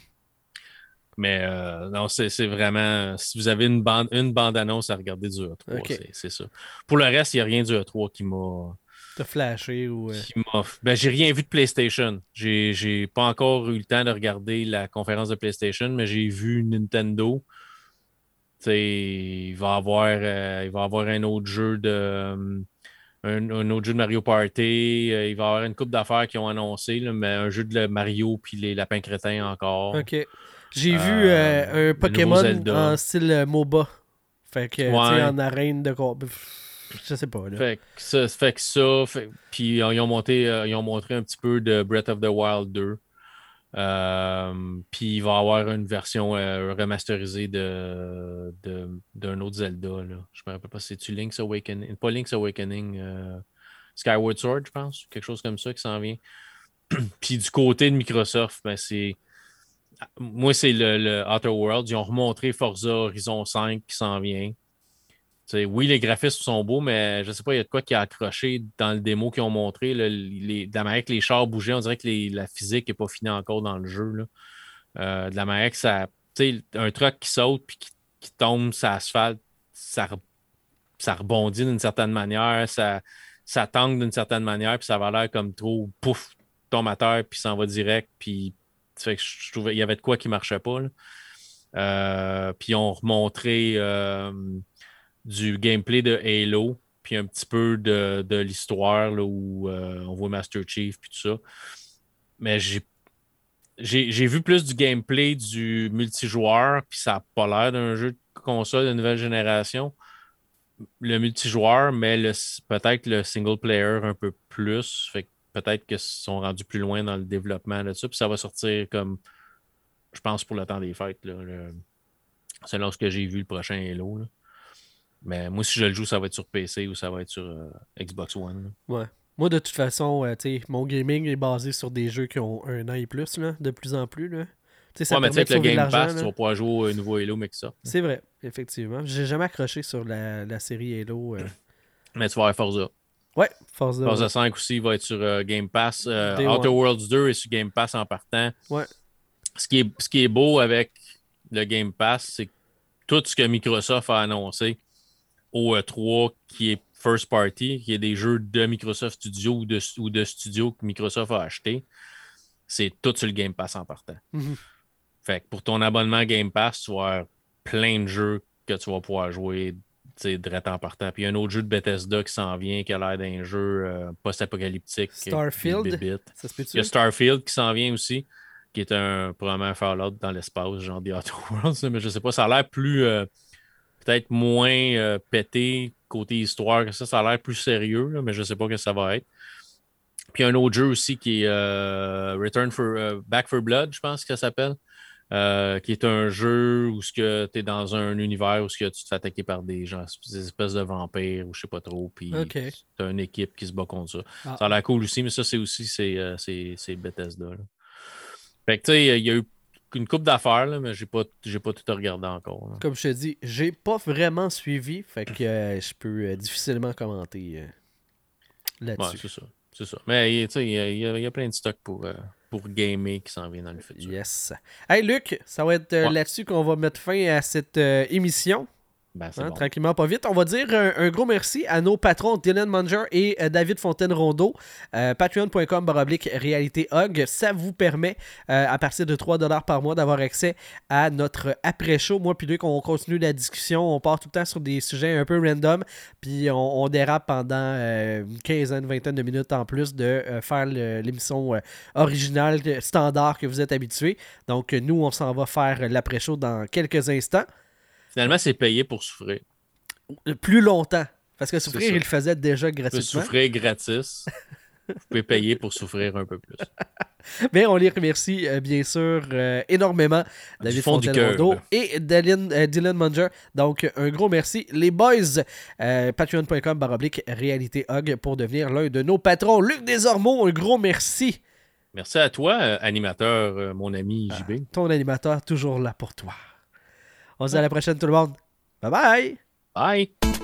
Mais euh, non, c'est vraiment. Si vous avez une bande, une bande annonce à regarder du E3, c'est ça. Pour le reste, il n'y a rien du E3 qui m'a. T'as flashé ou. Euh? Ben, j'ai rien vu de PlayStation. J'ai pas encore eu le temps de regarder la conférence de PlayStation, mais j'ai vu Nintendo il va avoir euh, il va avoir un autre jeu de euh, un, autre jeu de Mario Party. Euh, il va y avoir une coupe d'affaires qui ont annoncé, mais un jeu de Mario puis les lapins crétins encore. OK. J'ai vu un Pokémon en style MOBA. Fait que, en arène de je sais pas. Là. Fait que ça, fait que ça puis ils ont, monté, ils ont montré un petit peu de Breath of the Wild 2. Euh, puis il va avoir une version euh, remasterisée de, d'un autre Zelda. Là. Je me rappelle pas, c'est-tu Link's Awakening? Pas Link's Awakening, euh, Skyward Sword, je pense. Quelque chose comme ça qui s'en vient. puis du côté de Microsoft, ben, c'est. Moi, c'est le, le, Outer Worlds. Ils ont remontré Forza Horizon 5 qui s'en vient oui, les graphismes sont beaux, mais je ne sais pas, il y a de quoi qui a accroché dans le démo qu'ils ont montré. les, de la manière que les chars bougeaient, on dirait que la physique n'est pas finie encore dans le jeu. Euh, de la manière que ça. Un truck qui saute puis qui, tombe sur l'asphalte, ça, rebondit d'une certaine manière. Ça, tangue d'une certaine manière, puis ça va l'air comme trop pouf, tombe à terre, puis s'en va direct, puis il y avait de quoi qui marchait pas. Euh, puis on remontrait euh, du gameplay de Halo, puis un petit peu de, l'histoire où euh, on voit Master Chief, puis tout ça. Mais j'ai j'ai vu plus du gameplay du multijoueur, puis ça n'a pas l'air d'un jeu de console de nouvelle génération. Le multijoueur, mais peut-être le single player un peu plus. Fait peut-être qu'ils sont rendus plus loin dans le développement de ça. Puis ça va sortir comme, je pense, pour le temps des fêtes. Là, selon ce que j'ai vu le prochain Halo. Mais moi, si je le joue, ça va être sur PC ou ça va être sur euh, Xbox One. Ouais. Moi, de toute façon, euh, mon gaming est basé sur des jeux qui ont un an et plus, là, de plus en plus. Là. ça ouais, mais tu sais, le Game Pass, tu vas pouvoir jouer au nouveau Halo, mais que ça. C'est vrai, effectivement. J'ai jamais accroché sur la, série Halo. Euh. Mais tu vas avoir Forza. Ouais, Forza. Forza 5 aussi va être sur euh, Game Pass. Outer Worlds 2 est sur Game Pass en partant. Ouais. Ce qui est, ce qui est beau avec le Game Pass, c'est tout ce que Microsoft a annoncé au E3 qui est first party, qui est des jeux de Microsoft Studio ou de, ou de studios que Microsoft a acheté, c'est tout sur le Game Pass en partant. Mhm. Fait que pour ton abonnement Game Pass, tu vas avoir plein de jeux que tu vas pouvoir jouer direct en partant. Puis il y a un autre jeu de Bethesda qui s'en vient, qui a l'air d'un jeu euh, post-apocalyptique. Starfield? Ça se il y a Starfield qui s'en vient aussi, qui est un probablement Fallout dans l'espace, genre The Outer Worlds, mais je sais pas, ça a l'air plus. Euh, peut-être moins euh, pété côté histoire que ça. Ça a l'air plus sérieux, mais je ne sais pas que ça va être. Puis un autre jeu aussi qui est euh, Return for euh, Back for Blood, je pense que ça s'appelle. qui est un jeu où tu es dans un univers où tu te fais attaquer par des gens, des espèces de vampires ou je sais pas trop. Puis tu as une équipe qui se bat contre ça. Ah. Ça a l'air cool aussi, mais ça, c'est aussi c'est Bethesda. Fait que tu sais, il y a eu une coupe d'affaires, mais j'ai pas, j'ai pas tout regardé encore. Comme je te dis, j'ai pas vraiment suivi, fait que euh, je peux euh, difficilement commenter euh, là-dessus. c'est ça. C'est ça. Mais il y, y, a plein de stocks pour, pour gamer qui s'en viennent dans le futur. Yes. Hey Luc, ça va être là-dessus qu'on va mettre fin à cette émission. Ben, hein, tranquillement, pas vite. On va dire un, gros merci à nos patrons Dylan Munger et euh, David Fontaine-Rondeau. Euh, Patreon.com baroblique réalité hog. Ça vous permet, euh, à partir de 3$ par mois, d'avoir accès à notre après-show. Moi, puis Luc, on continue la discussion. On part tout le temps sur des sujets un peu random. Puis on, dérape pendant une quinzaine, vingtaine de minutes en plus de faire l'émission originale, standard que vous êtes habitués. Donc, nous, on s'en va faire l'après-show dans quelques instants. Finalement, c'est payé pour souffrir. Plus longtemps. Parce que souffrir, il le faisait déjà gratuitement. Souffrir gratis. Vous pouvez payer pour souffrir un peu plus. Mais on les remercie euh, bien sûr euh, énormément, David fontaine et Dylan, euh, Dylan, Munger. Donc un gros merci. Les boys, patreon.com baroblique réalité hog pour devenir l'un de nos patrons. Luc Desormeaux, un gros merci. Merci à toi, animateur, mon ami JB. Ah, ton animateur, toujours là pour toi. On se dit à la prochaine, tout le monde. Bye bye. Bye.